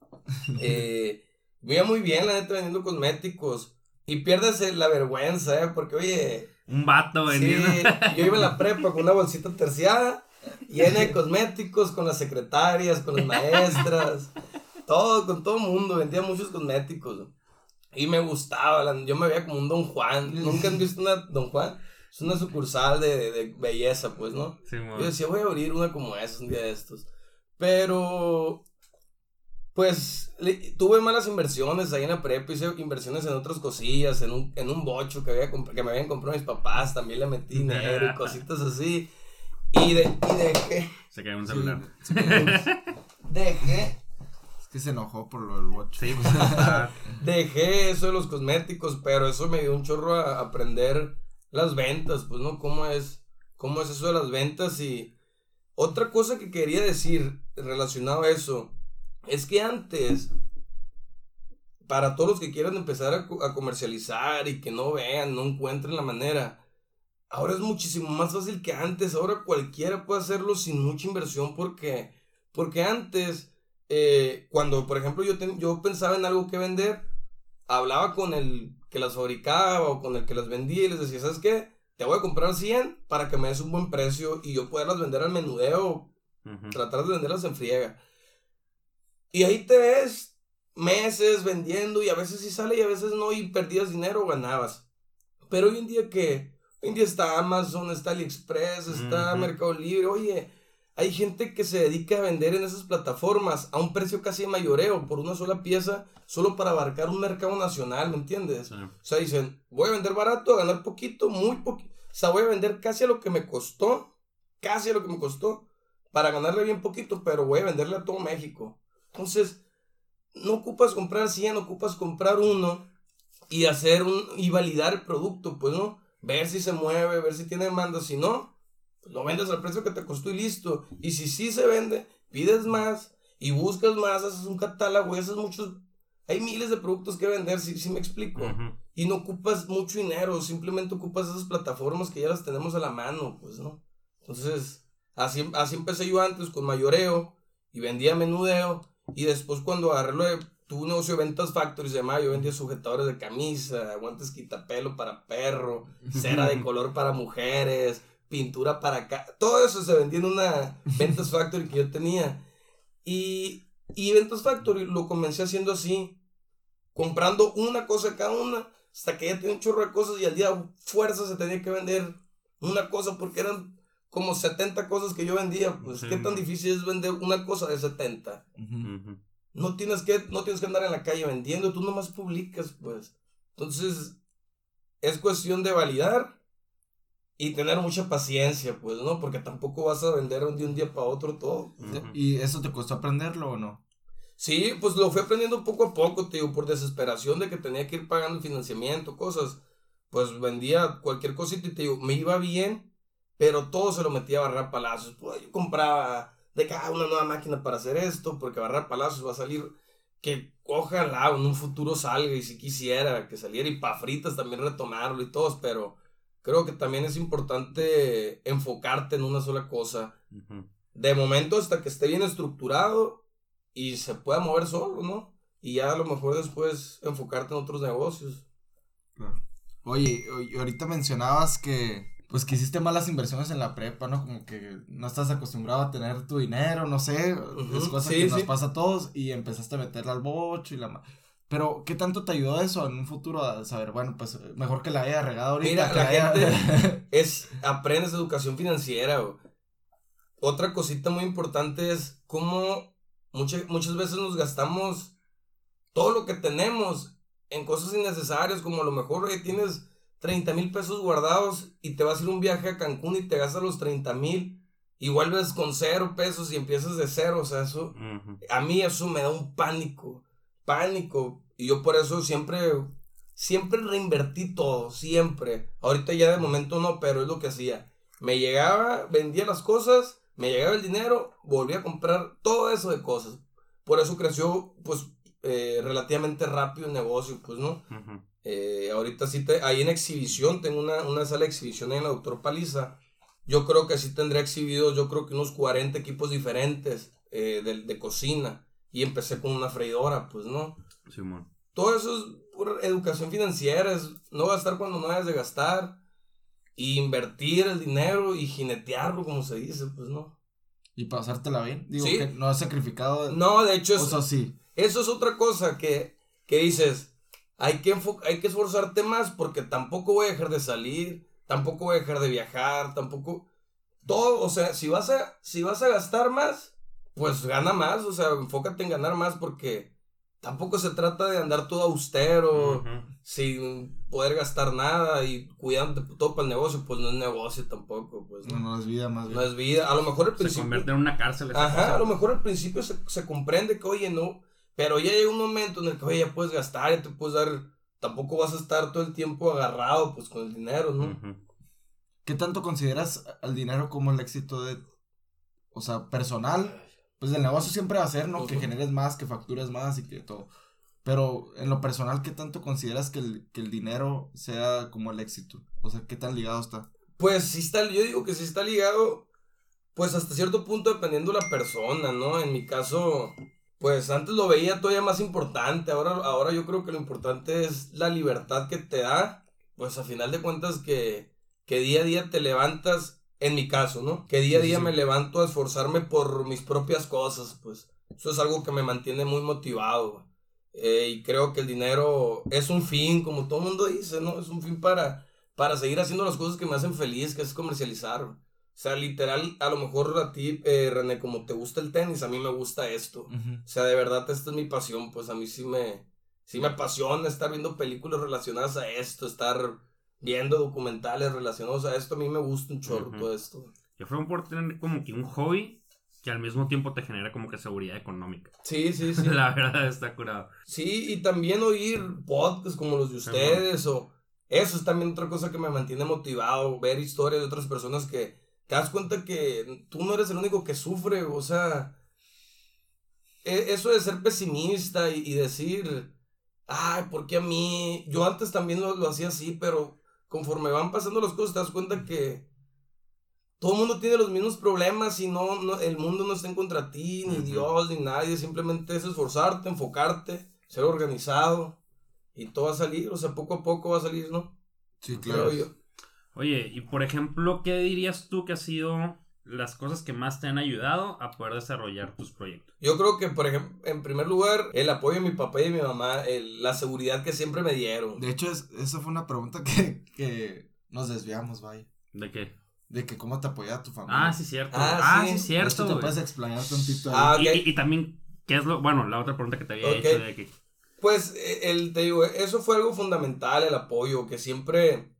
Eh, me iba muy bien, la neta, vendiendo cosméticos. Y pierdes la vergüenza, ¿eh? Porque, oye, Un vato Sí, vendiendo. yo iba en la prepa con una bolsita terciada, llena de cosméticos, con las secretarias, con las maestras, todo, con todo el mundo, vendía muchos cosméticos. Y me gustaba, yo me veía como un Don Juan. ¿Nunca han visto una Don Juan? Es una sucursal de, de belleza, pues, ¿no? Sí. Yo decía, voy a abrir una como esa un día de estos. Pero, pues, le- tuve malas inversiones ahí en la prepa, hice inversiones en otras cosillas, en un, en un bocho que, había que me habían comprado mis papás, también le metí dinero y cositas así. Y, de, y dejé, Se cayó un celular. dejé, Es que se enojó por lo del watch. Sí, pues. dejé eso de los cosméticos, pero eso me dio un chorro a aprender las ventas, pues, ¿no? ¿Cómo es, cómo es eso de las ventas? Y otra cosa que quería decir relacionado a eso, es que antes, para todos los que quieran empezar a, co- a comercializar y que no vean, no encuentren la manera, ahora es muchísimo más fácil que antes, ahora cualquiera puede hacerlo sin mucha inversión porque, porque antes, eh, cuando por ejemplo yo, yo pensaba en algo que vender, hablaba con el que las fabricaba o con el que las vendía y les decía, ¿sabes qué? Te voy a comprar 100 para que me des un buen precio y yo poderlas vender al menudeo ujú. tratar de venderlas en friega. Y ahí te ves meses vendiendo y a veces sí sale y a veces no y perdías dinero o ganabas. Pero hoy en día que hoy en día está Amazon, está AliExpress, está Ujú. Mercado Libre, oye, hay gente que se dedica a vender en esas plataformas a un precio casi de mayoreo por una sola pieza, solo para abarcar un mercado nacional, ¿me entiendes? Sí. O sea, dicen, voy a vender barato, a ganar poquito, muy poquito. O sea, voy a vender casi a lo que me costó, casi a lo que me costó, para ganarle bien poquito, pero voy a venderle a todo México. Entonces, no ocupas comprar 100, ocupas comprar uno y hacer un, y validar el producto, pues, ¿no? Ver si se mueve, ver si tiene demanda, si no, pues, lo vendes al precio que te costó y listo. Y si sí se vende, pides más y buscas más, haces un catálogo y haces muchos... Hay miles de productos que vender, si sí me explico y no ocupas mucho dinero, simplemente ocupas esas plataformas que ya las tenemos a la mano, pues, ¿no? Entonces, así, así empecé yo antes con mayoreo y vendía menudeo y después cuando agarré lo de, tuve un negocio de ventas factory, se llamaba, yo vendía sujetadores de camisa, guantes quitapelo para perro, cera de color para mujeres, pintura para acá, todo eso se vendía en una ventas factory que yo tenía. Y, y ventas factory lo comencé haciendo así, comprando una cosa cada una, hasta que ya tenía un chorro de cosas y al día fuerza se tenía que vender una cosa porque eran como 70 cosas que yo vendía. Pues, Sí. ¿qué tan difícil es vender una cosa de 70? Ujú. Ujú. No tienes que, no tienes que andar en la calle vendiendo, tú nomás publicas, pues. Entonces, es cuestión de validar y tener mucha paciencia, pues, ¿no? Porque tampoco vas a vender de un día para otro todo. Ujú. ¿Y eso te costó aprenderlo o no? Sí, pues lo fui aprendiendo poco a poco, te digo, por desesperación de que tenía que ir pagando el financiamiento, cosas. Pues vendía cualquier cosita y te digo, me iba bien, pero todo se lo metía a barrar palazos. Pues yo compraba de cada una nueva máquina para hacer esto, porque barrar palazos va a salir que ojalá en un futuro salga y si quisiera que saliera y pa' fritas también retomarlo y todo, pero creo que también es importante enfocarte en una sola cosa de momento hasta que esté bien estructurado y se pueda mover solo, ¿no? Y ya a lo mejor después enfocarte en otros negocios. Oye, y ahorita mencionabas que pues que hiciste malas inversiones en la prepa, ¿no? Como que no estás acostumbrado a tener tu dinero, no sé, Ujú, es cosa sí, que nos sí. pasa a todos y empezaste a meterle al bocho y la ma- Pero, ¿qué tanto te ayudó eso en un futuro a saber, bueno, pues mejor que la haya regado ahorita? Mira, la haya- gente es, aprendes educación financiera. güey. Otra cosita muy importante es cómo muchas muchas veces nos gastamos todo lo que tenemos en cosas innecesarias, como a lo mejor eh, tienes 30 mil pesos guardados y te vas a ir un viaje a Cancún y te gastas los 30 mil y vuelves con cero pesos y empiezas de cero, o sea, eso, a mí eso me da un pánico, pánico, y yo por eso siempre, siempre reinvertí todo, siempre, ahorita ya de momento no, pero es lo que hacía, me llegaba, vendía las cosas, me llegaba el dinero, volvía a comprar todo eso de cosas, por eso creció, pues, eh, relativamente rápido el negocio, pues, ¿no? Eh, ahorita sí, te, ahí en exhibición, tengo una, una sala de exhibición en la Doctor Paliza. Yo creo que sí tendría exhibidos, yo creo que unos 40 equipos diferentes eh, de, de cocina. Y empecé con una freidora, pues no. Simón. Todo eso es pura educación financiera, es no gastar cuando no hayas de gastar. Y invertir el dinero y jinetearlo, como se dice, pues no. Y pasártela bien. Digo Sí. que no has sacrificado. No, de hecho, es, O sea, sí. Eso es otra cosa que, que dices, hay que, hay que esforzarte más porque tampoco voy a dejar de salir, tampoco voy a dejar de viajar, tampoco... Todo, o sea, si vas a, si vas a gastar más, pues gana más, o sea, enfócate en ganar más porque tampoco se trata de andar todo austero, sin poder gastar nada y cuidándote todo para el negocio, pues no es negocio tampoco, pues No, no, no es vida más bien. no es vida. A lo mejor al Se principio... convierte en una cárcel. Ajá, cosa. a lo mejor al principio se, se comprende que, oye, no, pero ya llega un momento en el que, oye, ya puedes gastar, ya te puedes dar, tampoco vas a estar todo el tiempo agarrado, pues, con el dinero, ¿no? ¿Qué tanto consideras al dinero como el éxito de. O sea, personal? Pues el negocio siempre va a ser, ¿no? Que generes más, que factures más y que todo. Pero en lo personal, ¿qué tanto consideras que el, que el dinero sea como el éxito? O sea, ¿qué tan ligado está? Pues sí está, yo digo que sí está ligado, pues hasta cierto punto dependiendo de la persona, ¿no? En mi caso, pues antes lo veía todavía más importante, ahora, ahora yo creo que lo importante es la libertad que te da, pues a final de cuentas que, que día a día te levantas, en mi caso, ¿no? Que día a sí, día sí. me levanto a esforzarme por mis propias cosas, pues eso es algo que me mantiene muy motivado. Eh, y creo que el dinero es un fin, como todo el mundo dice, ¿no? Es un fin para, para seguir haciendo las cosas que me hacen feliz, que es comercializar. O sea, literal, a lo mejor a ti, eh, René, como te gusta el tenis, a mí me gusta esto. O sea, de verdad, esta es mi pasión, pues a mí sí me, sí me apasiona estar viendo películas relacionadas a esto, estar viendo documentales relacionados a esto, a mí me gusta un chorro todo esto. Yo creo por tener como que un hobby que al mismo tiempo te genera como que seguridad económica. Sí, sí, sí. La verdad está curado. Sí, y también oír podcasts como los de ustedes o eso es también otra cosa que me mantiene motivado, ver historias de otras personas que te das cuenta que tú no eres el único que sufre, o sea, e- eso de ser pesimista y, y decir, ay, ¿por qué a mí? Yo antes también lo, lo hacía así, pero conforme van pasando las cosas te das cuenta que todo el mundo tiene los mismos problemas y no, no el mundo no está en contra ti, ni. Dios, ni nadie, simplemente es esforzarte, enfocarte, ser organizado y todo va a salir, o sea, poco a poco va a salir, ¿no? Sí, claro. yo. Oye, y por ejemplo, ¿qué dirías tú que ha sido las cosas que más te han ayudado a poder desarrollar tus proyectos? Yo creo que, por ejemplo, en primer lugar, el apoyo de mi papá y de mi mamá, el- la seguridad que siempre me dieron. De hecho, es, esa fue una pregunta que, que nos desviamos, vaya. ¿De qué? De que cómo te apoyaba tu familia. Ah, sí, cierto. Ah, Ah, sí. cierto. te güey. puedes explayar tantito ahí. Ah, Y- ok. y, y también, ¿qué es lo...? Bueno, la otra pregunta que te había hecho de que... Pues, eh, el, te digo, eso fue algo fundamental, el apoyo, que siempre,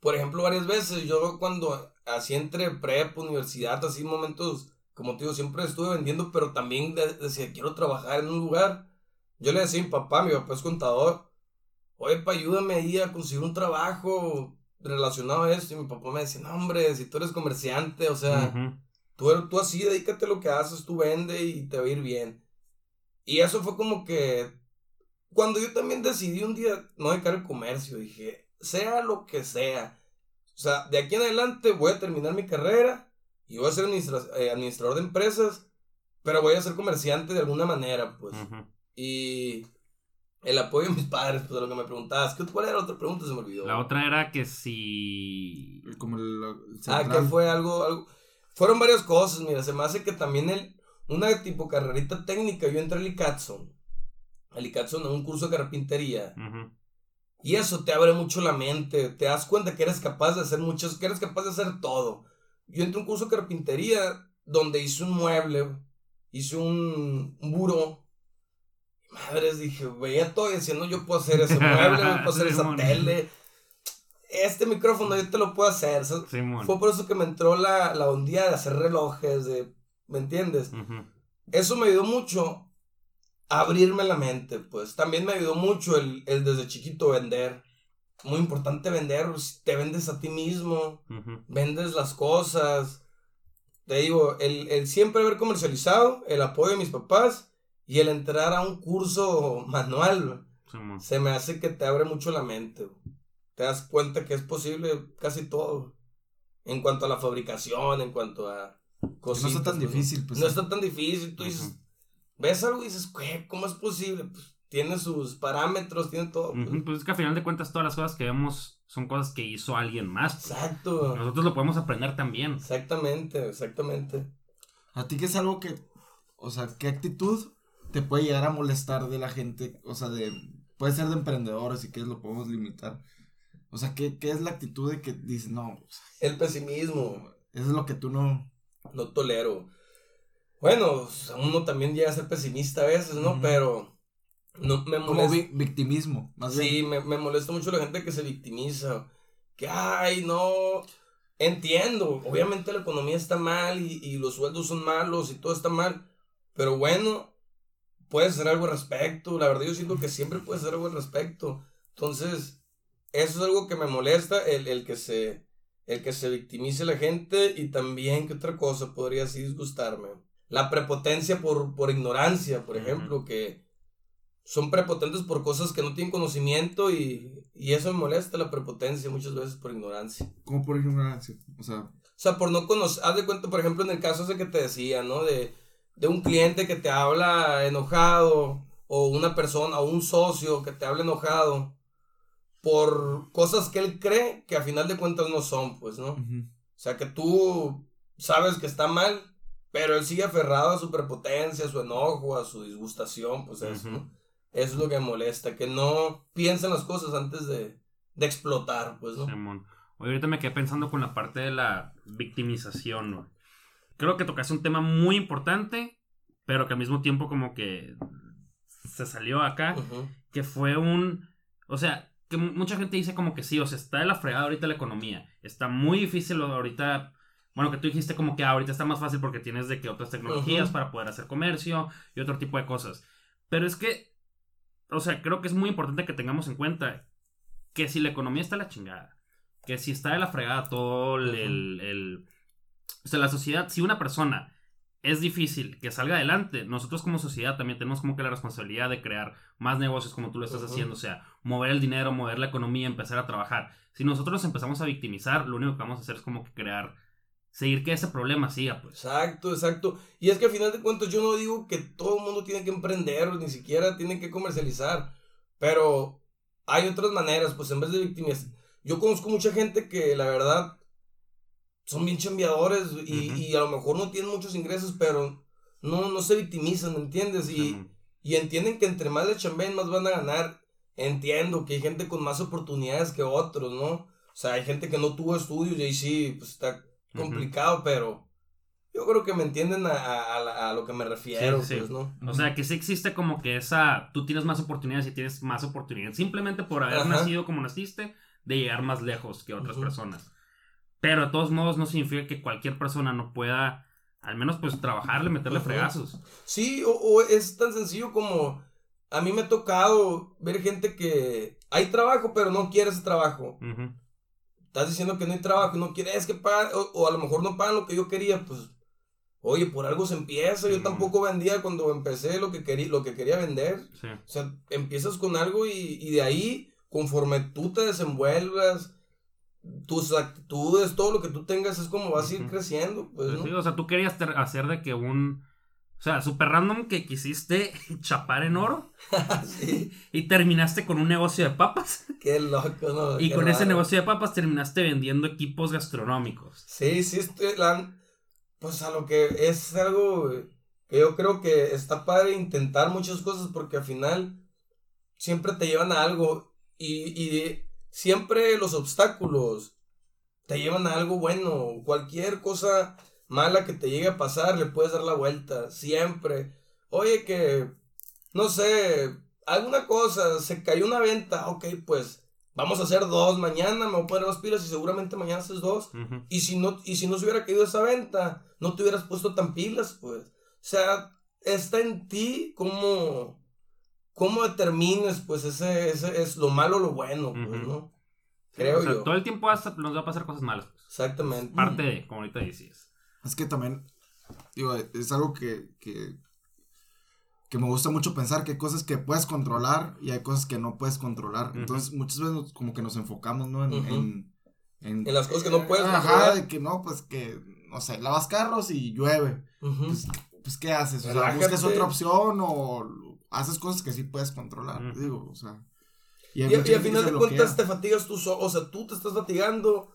por ejemplo, varias veces, yo cuando así entre prep, universidad, así momentos, como te digo, siempre estuve vendiendo, pero también de- decía, quiero trabajar en un lugar. Yo le decía a mi papá, mi papá es contador, oye, pa, ayúdame ahí a conseguir un trabajo relacionado a esto. Y mi papá me decía, no, hombre, si tú eres comerciante, o sea. Tú, tú así, dedícate a lo que haces, tú vende y te va a ir bien. Y eso fue como que cuando yo también decidí un día no dedicar el comercio, dije, sea lo que sea. O sea, de aquí en adelante voy a terminar mi carrera y voy a ser administra- eh, administrador de empresas, pero voy a ser comerciante de alguna manera, pues. Y el apoyo de mis padres, pues a lo que me preguntabas. ¿Qué- ¿Cuál era la otra pregunta? Se me olvidó. La otra era que si... Como el, el Ah, que fue algo, algo. Fueron varias cosas, mira, se me hace que también el, una tipo carrerita técnica, yo entré al ICATSON. Al ICATSON en un curso de carpintería. Y eso te abre mucho la mente, te das cuenta que eres capaz de hacer muchas, que eres capaz de hacer todo. Yo entré a un curso de carpintería donde hice un mueble, hice un, un buró. Madres, dije, veía todo y decía, no, yo puedo hacer ese mueble, yo puedo hacer esa tele. Este micrófono yo te lo puedo hacer. Fue por eso que me entró la, la ondía de hacer relojes, de, ¿me entiendes? Eso me ayudó mucho abrirme la mente, pues. También me ayudó mucho el, el desde chiquito vender. Muy importante vender, pues, te vendes a ti mismo, vendes las cosas. Te digo, el, el siempre haber comercializado, el apoyo de mis papás y el entrar a un curso manual, se me hace que te abre mucho la mente. Te das cuenta que es posible casi todo. En cuanto a la fabricación, en cuanto a Que no está tan pues, difícil, pues. no está tan difícil. Tú dices, ves algo y dices, "¿Qué? ¿cómo es posible? Pues tiene sus parámetros, tiene todo. pues. Pues es que al final de cuentas todas las cosas que vemos son cosas que hizo alguien más. pues. Exacto. Nosotros lo podemos aprender también. Exactamente, exactamente. A ti que es algo que, o sea, ¿qué actitud te puede llegar a molestar de la gente? O sea, de, puede ser de emprendedores y que lo podemos limitar. O sea, ¿qué, qué es la actitud de que dices, no, o sea, El pesimismo, eso es lo que tú no... no tolero. Bueno, sea, uno también llega a ser pesimista a veces, ¿no? Pero no me Como molesta. vi- victimismo, más Sí, bien. me, me molesta mucho la gente que se victimiza. Que, ay, no. Entiendo, obviamente la economía está mal y, y los sueldos son malos y todo está mal. Pero bueno, puedes hacer algo al respecto. La verdad, yo siento que siempre puedes hacer algo al respecto. Entonces, eso es algo que me molesta, el, el que se. El que se victimice la gente y también, ¿qué otra cosa podría así disgustarme? La prepotencia por, por ignorancia, por ejemplo, que son prepotentes por cosas que no tienen conocimiento y, y eso me molesta, la prepotencia muchas veces por ignorancia. Como por ignorancia. O sea, O sea, por no conocer, haz de cuenta, por ejemplo, en el caso ese que te decía, ¿no? De, de un cliente que te habla enojado o una persona o un socio que te habla enojado por cosas que él cree que a final de cuentas no son, pues, ¿no? ujú. O sea, que tú sabes que está mal, pero él sigue aferrado a su prepotencia, a su enojo, a su disgustación, pues eso. Eso es lo que me molesta, que no piensan las cosas antes de, de explotar, pues, ¿no? Simón. Oye, ahorita me quedé pensando con la parte de la victimización. Creo que tocaste un tema muy importante, pero que al mismo tiempo como que se salió acá, que fue un... O sea, que mu- mucha gente dice como que sí, o sea, está de la fregada ahorita la economía. Está muy difícil ahorita... Bueno, que tú dijiste como que ahorita está más fácil porque tienes de que otras tecnologías para poder hacer comercio y otro tipo de cosas. Pero es que, o sea, creo que es muy importante que tengamos en cuenta que si la economía está a la chingada, que si está de la fregada todo el, el- el- O sea, la sociedad, si una persona es difícil que salga adelante, nosotros como sociedad también tenemos como que la responsabilidad de crear más negocios como tú lo estás haciendo, o sea, mover el dinero, mover la economía, empezar a trabajar. Si nosotros nos empezamos a victimizar, lo único que vamos a hacer es como que crear, seguir que ese problema siga, pues. Exacto, exacto. Y es que al final de cuentas yo no digo que todo el mundo tiene que emprender, ni siquiera tiene que comercializar, pero hay otras maneras, pues en vez de victimizar. Yo conozco mucha gente que la verdad son bien chambeadores y, a lo mejor no tienen muchos ingresos, pero no, no se victimizan, ¿entiendes? Y, y entienden que entre más le chambeen, más van a ganar. Entiendo que hay gente con más oportunidades que otros, ¿no? O sea, hay gente que no tuvo estudios y ahí sí, pues está Complicado, pero yo creo que me entienden a, a- a lo que me refiero, Sí, sí. pues, ¿no? O sea, que sí existe como que esa, tú tienes más oportunidades y tienes más oportunidades, simplemente por haber Ajá. nacido como naciste, de llegar más lejos que otras personas. Pero de todos modos no significa que cualquier persona no pueda, al menos pues trabajarle, meterle fregazos. Sí, o, o es tan sencillo como a mí me ha tocado ver gente que hay trabajo, pero no quiere ese trabajo. Estás diciendo que no hay trabajo no quieres que pagan, o, o a lo mejor no pagan lo que yo quería, pues, oye, por algo se empieza. Yo Ujú. tampoco vendía cuando empecé lo que quería, lo que quería vender. Sí. O sea, empiezas con algo y, y de ahí, conforme tú te desenvuelvas, tus actitudes, todo lo que tú tengas es como vas a ir creciendo, pues, Pues ¿no? sí, o sea, tú querías hacer de que un... O sea, super random que quisiste chapar en oro sí, y terminaste con un negocio de papas. qué loco, ¿no? Y Qué con ese negocio de papas terminaste vendiendo equipos gastronómicos. Sí, sí, estoy, la- pues a lo que es algo que yo creo que está padre intentar muchas cosas porque al final siempre te llevan a algo y, y siempre los obstáculos te llevan a algo bueno. Cualquier cosa mala que te llegue a pasar le puedes dar la vuelta, siempre. Oye, que no sé, alguna cosa, se cayó una venta, ok, pues vamos a hacer dos mañana, me voy a poner las pilas y seguramente mañana haces dos. Y si no, y si no se hubiera caído esa venta, no te hubieras puesto tan pilas, pues. O sea, está en ti cómo, cómo determines, pues, ese, ese es lo malo o lo bueno, pues. ¿no? Creo O sea, yo. todo el tiempo nos va a pasar cosas malas. pues. Exactamente. Parte de, como ahorita decías. Es que también, digo, es algo que, que, que me gusta mucho pensar que hay cosas que puedes controlar y hay cosas que no puedes controlar. Entonces, muchas veces nos- como que nos enfocamos, ¿no? En, en, en- En las cosas que no puedes Ajá, controlar. de que no, pues que, no sé, lavas carros y llueve. Pues, pues ¿qué haces? O sea, Relájate. buscas otra opción o haces cosas que sí puedes controlar, digo, o sea. Y, al final de cuentas te fatigas tú solo, o sea, tú te estás fatigando.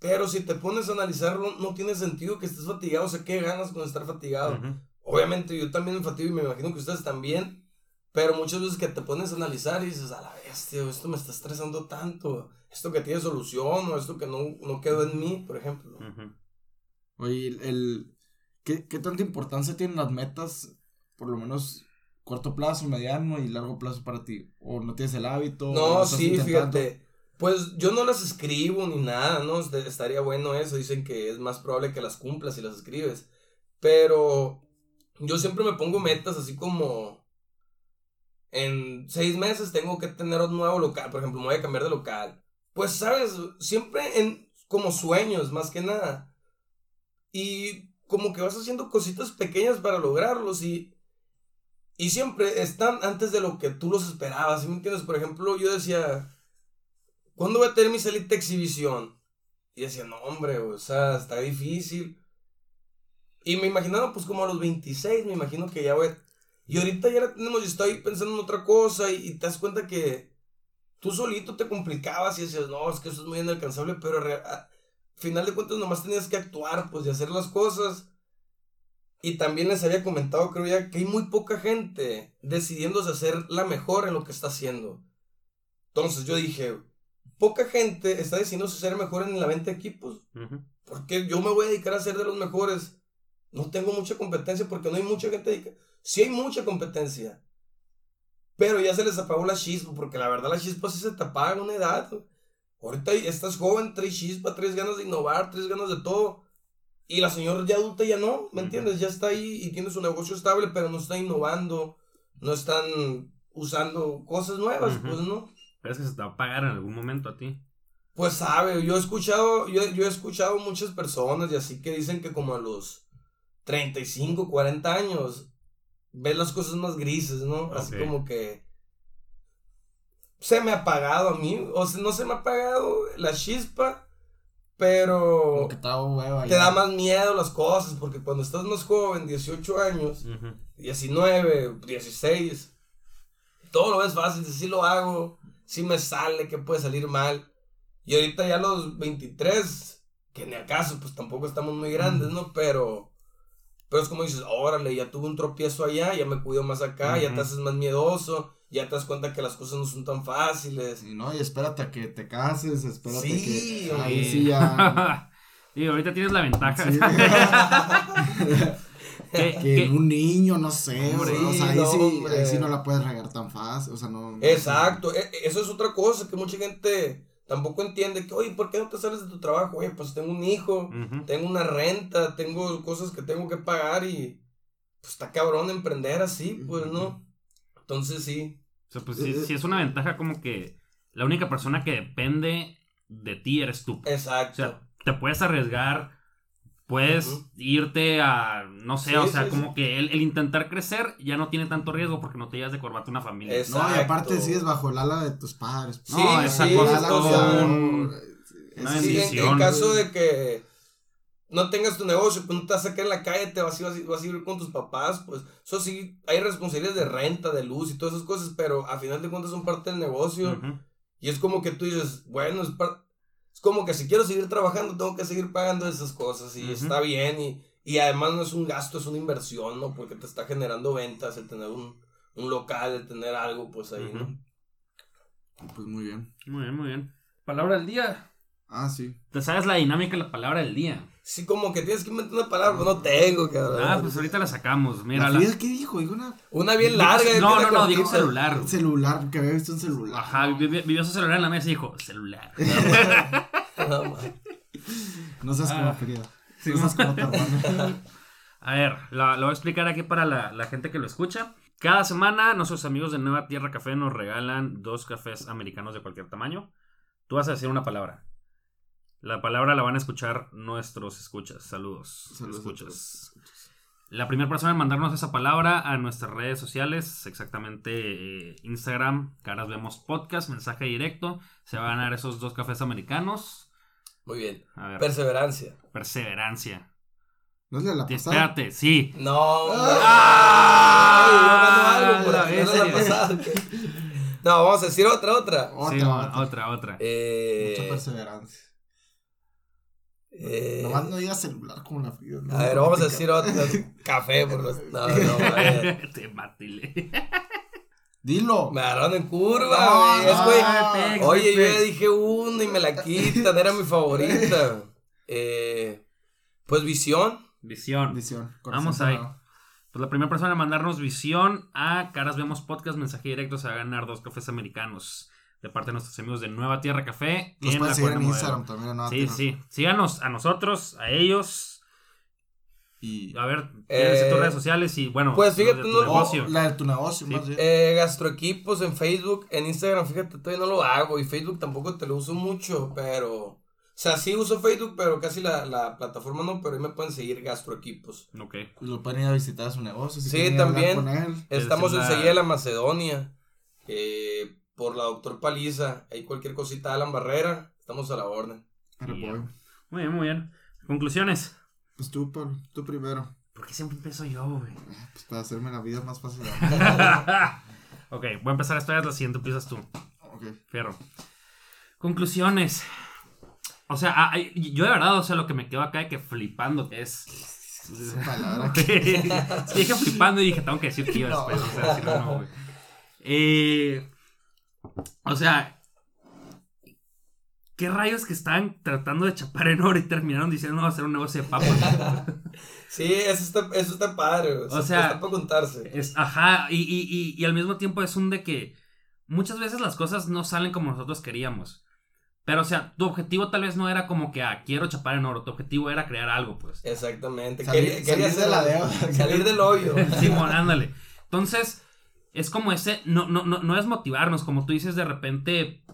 Pero si te pones a analizarlo, no tiene sentido que estés fatigado. O sea, ¿qué ganas con estar fatigado? Obviamente yo también me fatigo y me imagino que ustedes también. Pero muchas veces que te pones a analizar y dices, a la bestia, esto me está estresando tanto. Esto que tiene solución o esto que no, no quedó en mí, por ejemplo. Ujú. Oye, el, el- ¿qué, ¿qué tanta importancia tienen las metas, por lo menos corto plazo, mediano y largo plazo para ti? ¿O no tienes el hábito? o No, sí, intentando? fíjate. Pues yo no las escribo ni nada, ¿no? Est- Estaría bueno eso. Dicen que es más probable que las cumplas si las escribes. Pero yo siempre me pongo metas así como. En seis meses tengo que tener un nuevo local. Por ejemplo, me voy a cambiar de local. Pues, ¿sabes? Siempre en como sueños, más que nada. Y como que vas haciendo cositas pequeñas para lograrlos y. Y siempre están antes de lo que tú los esperabas, ¿sí me entiendes? Por ejemplo, yo decía, ¿cuándo voy a tener mi salita exhibición? Y decía, no, hombre, o sea, está difícil. Y me imaginaba, pues, como a los 26, me imagino que ya voy. Y ahorita ya la tenemos y estoy pensando en otra cosa y, y te das cuenta que tú solito te complicabas y decías, no, es que eso es muy inalcanzable, pero re- a final de cuentas nomás tenías que actuar, pues, y hacer las cosas. Y también les había comentado, creo ya, que hay muy poca gente decidiéndose hacer la mejor en lo que está haciendo. Entonces yo dije, poca gente está decidiéndose ser mejor en la venta de equipos. Porque yo me voy a dedicar a ser de los mejores. No tengo mucha competencia porque no hay mucha gente dedica- Sí hay mucha competencia. Pero ya se les apagó la chispa, porque la verdad la chispa sí se te apaga en una edad. Ahorita estás joven, traes chispa, traes ganas de innovar, traes ganas de todo. Y la señora ya adulta ya no, ¿me entiendes? Ya está ahí y tiene su negocio estable, pero no está innovando, no están usando cosas nuevas, pues no. ¿Crees que se te va a pagar en algún momento a ti? Pues sabe, yo he escuchado, yo, yo he escuchado muchas personas y así que dicen que como a los 35, 40 años ves las cosas más grises, ¿no? Así como que se me ha apagado a mí, o sea, no se me ha apagado la chispa, pero que te da hueva te ya. da más miedo las cosas, porque cuando estás más joven, 18 años, Ujú. 19, 16. Todo lo ves fácil, si lo hago, si me sale, que puede salir mal. Y ahorita ya a los 23, que ni acaso, pues tampoco estamos muy grandes, ¿no? Pero, pero es como dices, órale, ya tuve un tropiezo allá, ya me cuido más acá, ya te haces más miedoso, ya te das cuenta que las cosas no son tan fáciles. Sí, no, y espérate a que te cases, espérate Sí, que... Ahí sí ya... y ahorita tienes la ventaja. Sí. que, un niño, no sé, Hombre, o sea, ahí, no, sí, ahí sí no la puedes regar tan fácil, o sea, no... Exacto, e- e- eso es otra cosa que mucha gente tampoco entiende, que, oye, ¿por qué no te sales de tu trabajo? Oye, pues tengo un hijo. Tengo una renta, tengo cosas que tengo que pagar y pues está cabrón emprender así, pues, ¿no? Entonces sí. O sea, pues sí, sí es una ventaja como que la única persona que depende de ti eres tú. O Exacto. sea, te puedes arriesgar, puedes irte a, no sé, Sí, o sea, sí, como que el, el intentar crecer ya no tiene tanto riesgo porque no te llevas de corbata una familia. Es- No, y aparte Exacto. sigues bajo el ala de tus padres. Sí, No, esa sí, cosa es todo un- una Sí, en, bendición. en caso de que no tengas tu negocio, pues no te vas a sacar en la calle, te vas a, ir- vas, a, vivir con tus papás, pues eso sí, hay responsabilidades de renta, de luz y todas esas cosas, pero a final de cuentas son parte del negocio. Y es como que tú dices, bueno, es, par- es como que si quiero seguir trabajando, tengo que seguir pagando esas cosas y está bien. Y, y además no es un gasto, es una inversión, ¿no? Porque te está generando ventas, el tener un, un local, el tener algo, pues ahí. ¿no? Pues muy bien. Muy bien, muy bien. Palabra del día. Ah, sí. ¿Te sabes la dinámica de la palabra del día? Sí, como que tienes que inventar una palabra, pero no tengo, cabrón. Ah, pues ahorita la sacamos. Mira, ¿La qué dijo? Dijo una Una bien larga. No, no, no, dijo celular. un celular, porque había visto un celular. Ajá, vivió, su celular en la mesa y dijo, celular. No, seas como Ah. Frida. No seas como tu. A ver, lo voy a explicar aquí para la, la gente que lo escucha. Cada semana nuestros amigos de Nueva Tierra Café nos regalan dos cafés americanos de cualquier tamaño. Tú vas a decir una palabra. La palabra la van a escuchar nuestros escuchas. Saludos. Saludos escuchas. La primera persona en mandarnos esa palabra a nuestras redes sociales, exactamente eh, Instagram, Caras Vemos Podcast, mensaje directo, se van a ganar esos dos cafés americanos. Muy bien. A ver, Perseverancia. perseverancia. ¿No es la pasada? Espérate, sí. No. ¡Ah! No, vamos a decir otra, otra. Otra, Sí, otra. otra, otra. Eh, Mucha perseverancia. Eh, Nomás no digas celular como la Frida. ¿no? a ver, vamos a decir otra. Café, por los... No, no, a. Te matile. Dilo. Me agarraron en curva, No, güey. Es, no, güey. Pex, Oye, yo ya dije una y me la quitan. Era mi favorita. Eh, pues visión. Visión. Visión. Vamos ahí. Pues la primera persona en mandarnos visión a Caras Vemos Podcast, mensaje directo, se va a ganar dos cafés americanos de parte de nuestros amigos de Nueva Tierra Café. Los en pueden seguir en Instagram Modelo. también. ¿no? Sí, sí. Síganos a nosotros, a ellos. Y. A ver, Eh, tus redes sociales y bueno, pues fíjate, de no- tu negocio. Oh, la de tu negocio, Sí. más bien. Eh, gastroequipos en Facebook. En Instagram, fíjate, todavía no lo hago. Y Facebook tampoco te lo uso mucho, pero. O sea, sí uso Facebook, pero casi la, la plataforma no. Pero ahí me pueden seguir gastroequipos. Ok. Lo pueden ir a visitar a su negocio. Si Sí, también. Con él. Estamos en la- Seguida de la Macedonia. eh, por la doctor Paliza. Ahí cualquier cosita, Alan Barrera. Estamos a la orden. Pues, Muy bien, muy bien. Conclusiones. Pues tú, Pablo, tú primero. ¿Por qué siempre empiezo yo, güey? Pues para hacerme la vida más fácil. ok, voy a empezar esta vez, la siguiente empiezas tú. ok. Fierro. Conclusiones. O sea, ah, yo de verdad, o sea, lo que me quedo acá de que flipando que es. Esa palabra. Sí, dije flipando y dije, tengo que decir No. después. O sea, si no, no, güey. Eh, o sea, ¿qué rayos que estaban tratando de chapar en oro y terminaron diciendo vamos a hacer un negocio de papas? Sí, eso está, eso está padre. O sea, O sea, está para contarse. Es, ajá, y, y, y, y al mismo tiempo es un de que muchas veces las cosas no salen como nosotros queríamos. Pero, o sea, tu objetivo tal vez no era como que, ah, quiero chapar en oro. Tu objetivo era crear algo, pues. Exactamente. Salir- Quería, quería salir de la deuda. Salir del hoyo. Simón, ándale. Entonces, es como ese, no, no, no, no es motivarnos, como tú dices, de repente,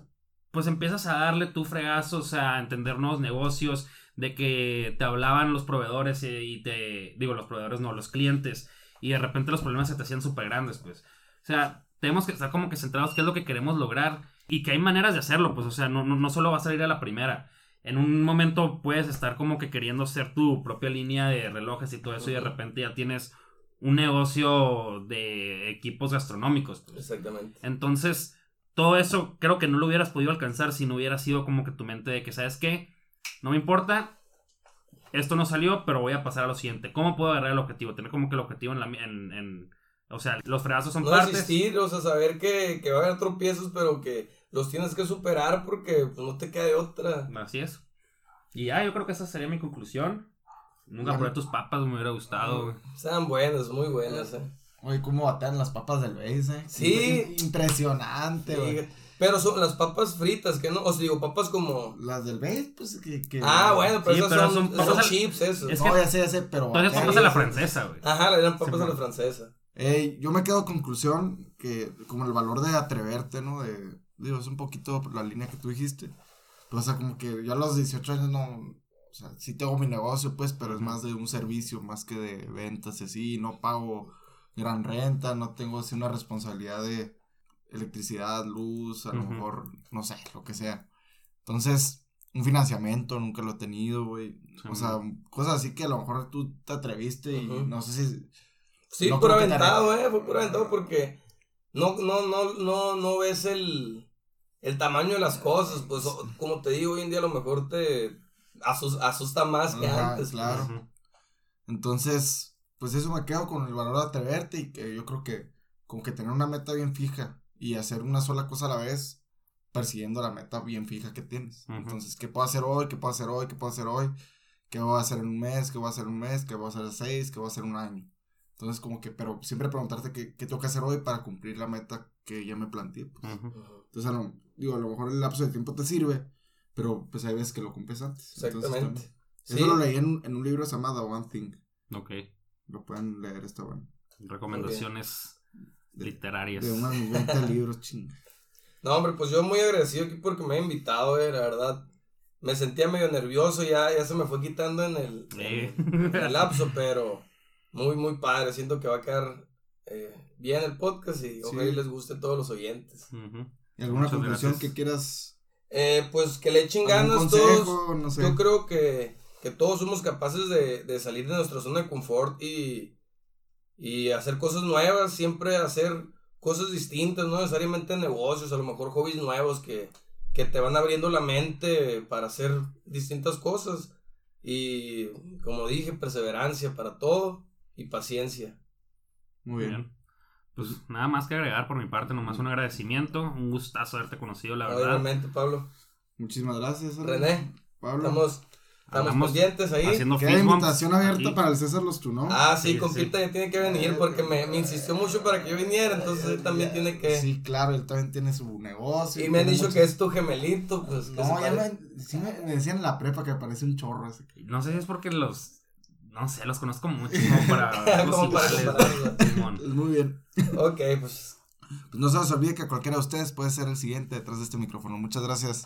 pues empiezas a darle tu fregazos, a entender nuevos negocios, de que te hablaban los proveedores y te, digo, los proveedores no, los clientes, y de repente los problemas se te hacían súper grandes, pues. O sea, tenemos que estar como que centrados qué es lo que queremos lograr y que hay maneras de hacerlo, pues, o sea, no, no, no solo va a salir a la primera. En un momento puedes estar como que queriendo hacer tu propia línea de relojes y todo eso y de repente ya tienes un negocio de equipos gastronómicos. pues. Exactamente. Entonces, todo eso creo que no lo hubieras podido alcanzar si no hubiera sido como que tu mente de que, ¿sabes qué? No me importa, esto no salió, pero voy a pasar a lo siguiente. ¿Cómo puedo agarrar el objetivo? Tener como que el objetivo en la... En, en- o sea, los fregazos son No partes. desistir, o sea, saber que, que va a haber tropiezos, pero que los tienes que superar porque pues, no te queda de otra. Así es. Y ya, yo creo que esa sería mi conclusión. Nunca probé tus papas, me hubiera gustado, güey. Sean buenas, muy buenas, eh. Oye, cómo batean las papas del Base, eh. Sí. Impresionante, güey. Sí, Pero son las papas fritas, que no, o sea, digo, papas como... Las del Base, pues que. que Ah, bueno, pero Sí, esas pero son, son son, papas al- chips, esos. es No, ya sé, ya sé, pero. Entonces papas a la francesa, güey. Ajá, eran papas Sí, a la francesa. Ey, yo me quedo conclusión que como el valor de atreverte, ¿no? De, digo, es un poquito la línea que tú dijiste. Pero, o sea, como que yo a los 18 años no, o sea, sí tengo mi negocio, pues, pero es más de un servicio, más que de ventas y así, no pago gran renta, no tengo así una responsabilidad de electricidad, luz, a lo mejor, no sé, lo que sea. Entonces, un financiamiento nunca lo he tenido, güey. Sí, o sea, cosas así que a lo mejor tú te atreviste y no sé si... Sí, No te aventado, eh, fue por aventado porque no, no, no, no, no ves el, el tamaño de las cosas, pues como te digo, hoy en día a lo mejor te asus- asusta más que Ajá, antes. claro. Ujú. Entonces, pues eso me quedo con el valor de atreverte y que yo creo que con que tener una meta bien fija y hacer una sola cosa a la vez, persiguiendo la meta bien fija que tienes. Entonces, ¿qué puedo hacer hoy? ¿Qué puedo hacer hoy? ¿Qué puedo hacer hoy? qué voy a hacer en un mes, qué voy a hacer en un mes, qué voy a hacer en seis, qué voy a hacer en un año. Entonces, como que, pero siempre preguntarte qué, qué tengo que hacer hoy para cumplir la meta que ya me planteé. Pues. Entonces, a lo, digo, a lo mejor el lapso de tiempo te sirve, pero pues hay veces que lo cumples antes. Exactamente. Sí. Eso lo leí en, en un libro llamado One Thing. Ok. Lo pueden leer, está bueno. Recomendaciones De, literarias. de unos 20 libros, ching. No, hombre, pues yo muy agradecido aquí porque me ha invitado, eh, la verdad. Me sentía medio nervioso, ya, ya se me fue quitando en el, Eh. en el lapso, pero muy, muy padre. Siento que va a quedar eh, bien el podcast y ojalá y les guste a todos los oyentes. ¿Y alguna Muchas conclusión gracias. que quieras? Eh, pues que le echen ¿Algún ganas todos. No sé. Yo creo que, que todos somos capaces de, de salir de nuestra zona de confort y, y hacer cosas nuevas, siempre hacer cosas distintas, no necesariamente negocios, a lo mejor hobbies nuevos que, que te van abriendo la mente para hacer distintas cosas. Y como dije, perseverancia para todo y paciencia. Muy bien. Pues nada más que agregar por mi parte, nomás un agradecimiento, un gustazo haberte conocido, la verdad. Obviamente, Pablo. Muchísimas gracias. René, Pablo. estamos, estamos pendientes ahí. Haciendo Queda invitación abierta aquí. para el César Los Tunó. Ah, sí, Sí, compita ya tiene que venir porque me, me insistió mucho para que yo viniera, entonces él también tiene que... Sí, claro, él también tiene su negocio. Y me han dicho muchas- que es tu gemelito, pues. No, ya me, sí me, me decían en la prepa que parece un chorro ese. No sé si es porque los. No sé, los conozco mucho como para. Muy bien. Ok, pues. Pues no se les olvide que cualquiera de ustedes puede ser el siguiente detrás de este micrófono. Muchas gracias.